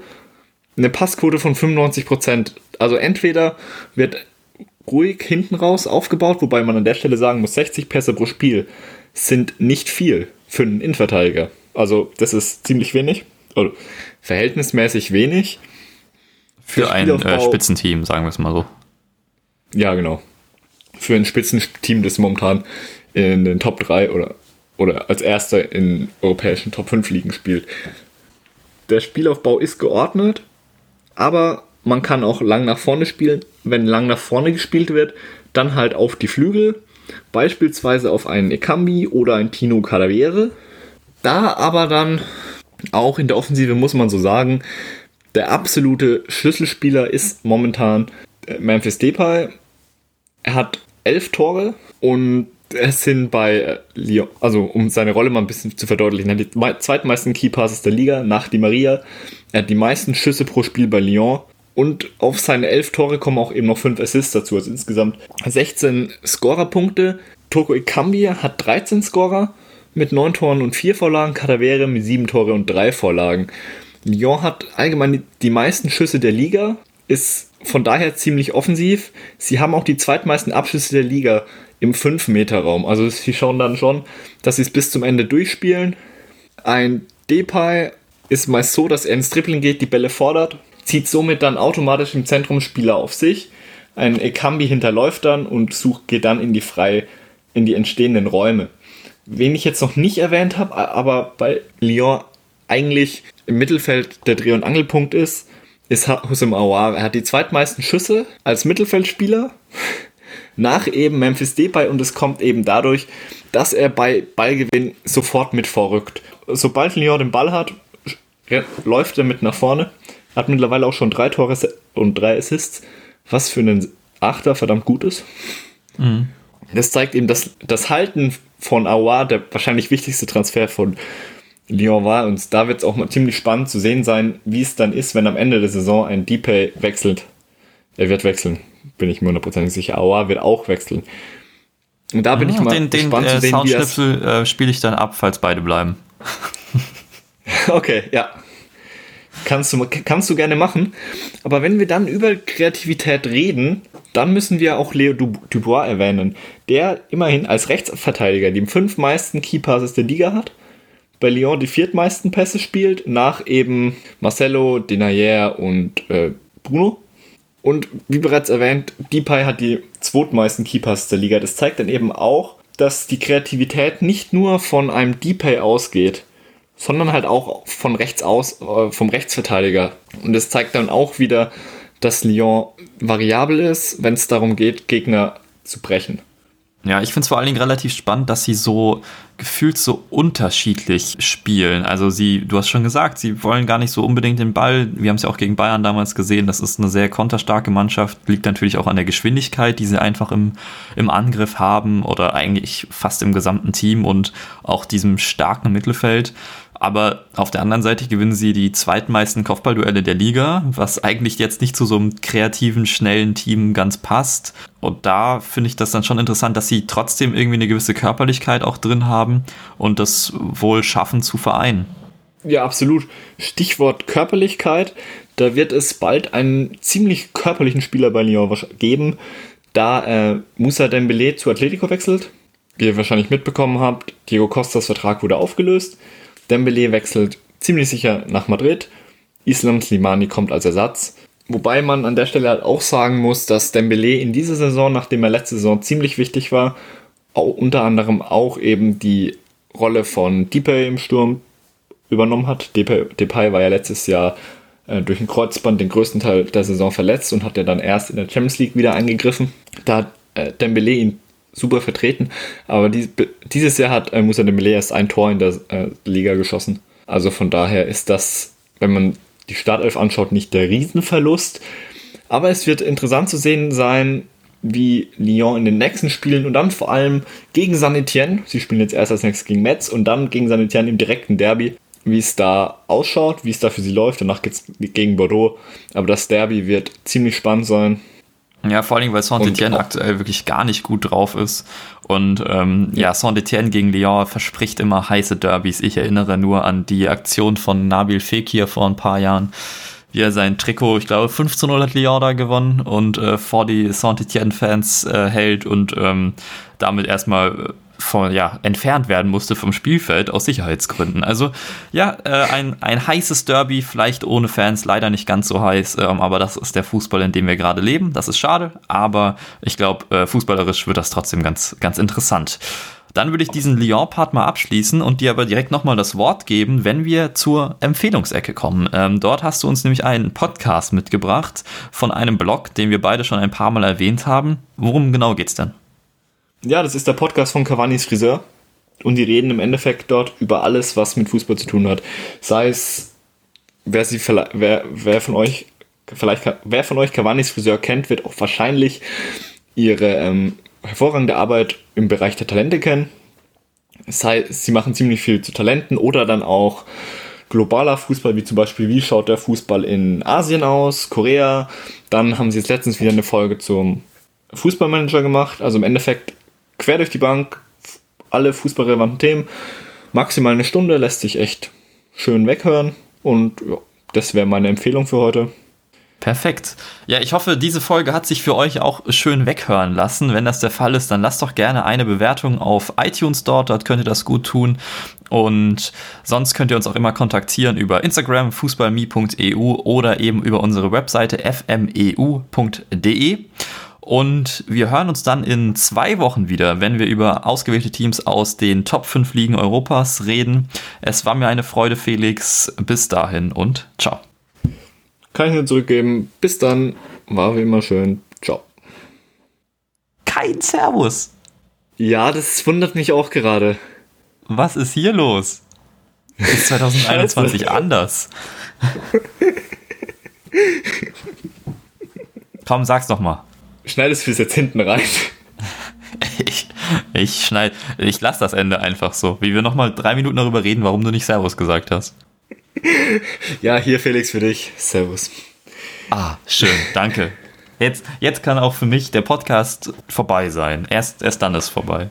eine Passquote von 95%. Also entweder wird ruhig hinten raus aufgebaut, wobei man an der Stelle sagen muss, 60 Pässe pro Spiel sind nicht viel für einen Innenverteidiger. Also das ist ziemlich wenig, oder verhältnismäßig wenig. Für ein äh, Spitzenteam, sagen wir es mal so. Ja, genau für ein Spitzenteam, das momentan in den Top 3 oder, oder als erster in europäischen Top 5 Ligen spielt. Der Spielaufbau ist geordnet, aber man kann auch lang nach vorne spielen. Wenn lang nach vorne gespielt wird, dann halt auf die Flügel, beispielsweise auf einen Ekambi oder einen Tino Cadavere. Da aber dann auch in der Offensive muss man so sagen, der absolute Schlüsselspieler ist momentan Memphis Depay. Er hat elf Tore und es sind bei äh, Lyon, also um seine Rolle mal ein bisschen zu verdeutlichen, er die zweitmeisten Key Passes der Liga nach Di Maria. Er hat die meisten Schüsse pro Spiel bei Lyon und auf seine elf Tore kommen auch eben noch fünf Assists dazu, also insgesamt 16 Scorerpunkte. Toko Ikambi hat 13 Scorer mit 9 Toren und 4 Vorlagen, Kadavere mit 7 Tore und 3 Vorlagen. Lyon hat allgemein die meisten Schüsse der Liga, ist von daher ziemlich offensiv. Sie haben auch die zweitmeisten Abschlüsse der Liga im 5-Meter-Raum. Also sie schauen dann schon, dass sie es bis zum Ende durchspielen. Ein Depay ist meist so, dass er ins Dribbling geht, die Bälle fordert, zieht somit dann automatisch im Zentrum Spieler auf sich. Ein Ekambi hinterläuft dann und sucht, geht dann in die frei, in die entstehenden Räume. Wen ich jetzt noch nicht erwähnt habe, aber bei Lyon eigentlich im Mittelfeld der Dreh- und Angelpunkt ist, ist Hussein Aouar. Er hat die zweitmeisten Schüsse als Mittelfeldspieler nach eben Memphis Depay und es kommt eben dadurch, dass er bei Ballgewinn sofort mit vorrückt. Sobald Lyon den Ball hat, läuft er mit nach vorne. Hat mittlerweile auch schon drei Tore und drei Assists, was für einen Achter verdammt gut ist. Mhm. Das zeigt eben, dass das Halten von Aouar der wahrscheinlich wichtigste Transfer von Lyon war. Und da wird es auch mal ziemlich spannend zu sehen sein, wie es dann ist, wenn am Ende der Saison ein Depay wechselt. Er wird wechseln, bin ich mir hundertprozentig sicher. Aua wird auch wechseln. Und da bin ja, ich mal den, gespannt den, zu sehen, Soundschnipsel äh, spiele ich dann ab, falls beide bleiben. okay, ja. Kannst du, kannst du gerne machen. Aber wenn wir dann über Kreativität reden, dann müssen wir auch Leo Dubois erwähnen, der immerhin als Rechtsverteidiger die fünf meisten Key Passes der Liga hat bei Lyon die viertmeisten Pässe spielt, nach eben Marcelo, Denayer und äh, Bruno. Und wie bereits erwähnt, Depay hat die zweitmeisten Keepers der Liga. Das zeigt dann eben auch, dass die Kreativität nicht nur von einem Depay ausgeht, sondern halt auch von rechts aus, äh, vom Rechtsverteidiger. Und das zeigt dann auch wieder, dass Lyon variabel ist, wenn es darum geht, Gegner zu brechen. Ja, ich finde es vor allen Dingen relativ spannend, dass sie so gefühlt so unterschiedlich spielen. Also sie, du hast schon gesagt, sie wollen gar nicht so unbedingt den Ball. Wir haben es ja auch gegen Bayern damals gesehen. Das ist eine sehr konterstarke Mannschaft. Liegt natürlich auch an der Geschwindigkeit, die sie einfach im, im Angriff haben oder eigentlich fast im gesamten Team und auch diesem starken Mittelfeld. Aber auf der anderen Seite gewinnen sie die zweitmeisten Kopfballduelle der Liga, was eigentlich jetzt nicht zu so einem kreativen, schnellen Team ganz passt. Und da finde ich das dann schon interessant, dass sie trotzdem irgendwie eine gewisse Körperlichkeit auch drin haben und das wohl schaffen zu vereinen. Ja, absolut. Stichwort Körperlichkeit. Da wird es bald einen ziemlich körperlichen Spieler bei Lyon geben, da äh, Moussa Dembele zu Atletico wechselt. Wie ihr wahrscheinlich mitbekommen habt, Diego Costas Vertrag wurde aufgelöst. Dembele wechselt ziemlich sicher nach Madrid. Islam Slimani kommt als Ersatz. Wobei man an der Stelle halt auch sagen muss, dass Dembele in dieser Saison, nachdem er letzte Saison ziemlich wichtig war, unter anderem auch eben die Rolle von Depay im Sturm übernommen hat. Depay, Depay war ja letztes Jahr äh, durch ein Kreuzband den größten Teil der Saison verletzt und hat ja dann erst in der Champions League wieder eingegriffen. Da hat äh, Dembele ihn super vertreten, aber dies, dieses Jahr hat äh, Musa Dembele erst ein Tor in der äh, Liga geschossen. Also von daher ist das, wenn man die Startelf anschaut, nicht der Riesenverlust. Aber es wird interessant zu sehen sein, wie Lyon in den nächsten Spielen und dann vor allem gegen San Etienne, sie spielen jetzt erst als nächstes gegen Metz und dann gegen San Etienne im direkten Derby, wie es da ausschaut, wie es da für sie läuft. Danach geht es gegen Bordeaux. Aber das Derby wird ziemlich spannend sein. Ja, vor allem, weil Saint-Etienne aktuell wirklich gar nicht gut drauf ist. Und ähm, ja, Saint-Etienne gegen Lyon verspricht immer heiße Derbys. Ich erinnere nur an die Aktion von Nabil Fekir vor ein paar Jahren, wie er sein Trikot, ich glaube 15 hat Lyon da gewonnen und äh, vor die Saint-Etienne-Fans äh, hält und ähm, damit erstmal von, ja, entfernt werden musste vom Spielfeld aus Sicherheitsgründen. Also ja, äh, ein, ein heißes Derby, vielleicht ohne Fans, leider nicht ganz so heiß, ähm, aber das ist der Fußball, in dem wir gerade leben. Das ist schade, aber ich glaube, äh, fußballerisch wird das trotzdem ganz, ganz interessant. Dann würde ich diesen Lyon-Part mal abschließen und dir aber direkt nochmal das Wort geben, wenn wir zur Empfehlungsecke kommen. Ähm, dort hast du uns nämlich einen Podcast mitgebracht von einem Blog, den wir beide schon ein paar Mal erwähnt haben. Worum genau geht's denn? Ja, das ist der Podcast von Cavani's Friseur. Und die reden im Endeffekt dort über alles, was mit Fußball zu tun hat. Sei es, wer, sie, wer, wer von euch vielleicht wer von euch Cavani's Friseur kennt, wird auch wahrscheinlich ihre ähm, hervorragende Arbeit im Bereich der Talente kennen. Heißt, sie machen ziemlich viel zu Talenten oder dann auch globaler Fußball, wie zum Beispiel, wie schaut der Fußball in Asien aus, Korea. Dann haben sie jetzt letztens wieder eine Folge zum Fußballmanager gemacht. Also im Endeffekt quer durch die Bank, alle fußballrelevanten Themen. Maximal eine Stunde lässt sich echt schön weghören. Und ja, das wäre meine Empfehlung für heute. Perfekt. Ja, ich hoffe, diese Folge hat sich für euch auch schön weghören lassen. Wenn das der Fall ist, dann lasst doch gerne eine Bewertung auf iTunes dort. Dort könnt ihr das gut tun. Und sonst könnt ihr uns auch immer kontaktieren über Instagram, fußballme.eu oder eben über unsere Webseite fmeu.de. Und wir hören uns dann in zwei Wochen wieder, wenn wir über ausgewählte Teams aus den Top 5 Ligen Europas reden. Es war mir eine Freude, Felix. Bis dahin und ciao. Kann ich nur zurückgeben. Bis dann. War wie immer schön. Ciao. Kein Servus. Ja, das wundert mich auch gerade. Was ist hier los? Ist 2021 anders? Komm, sag's doch mal. Schneidest du es jetzt hinten rein? Ich, ich schneide, ich lasse das Ende einfach so. Wie wir nochmal drei Minuten darüber reden, warum du nicht Servus gesagt hast. Ja, hier Felix für dich. Servus. Ah, schön, danke. Jetzt, jetzt kann auch für mich der Podcast vorbei sein. Erst, erst dann ist vorbei.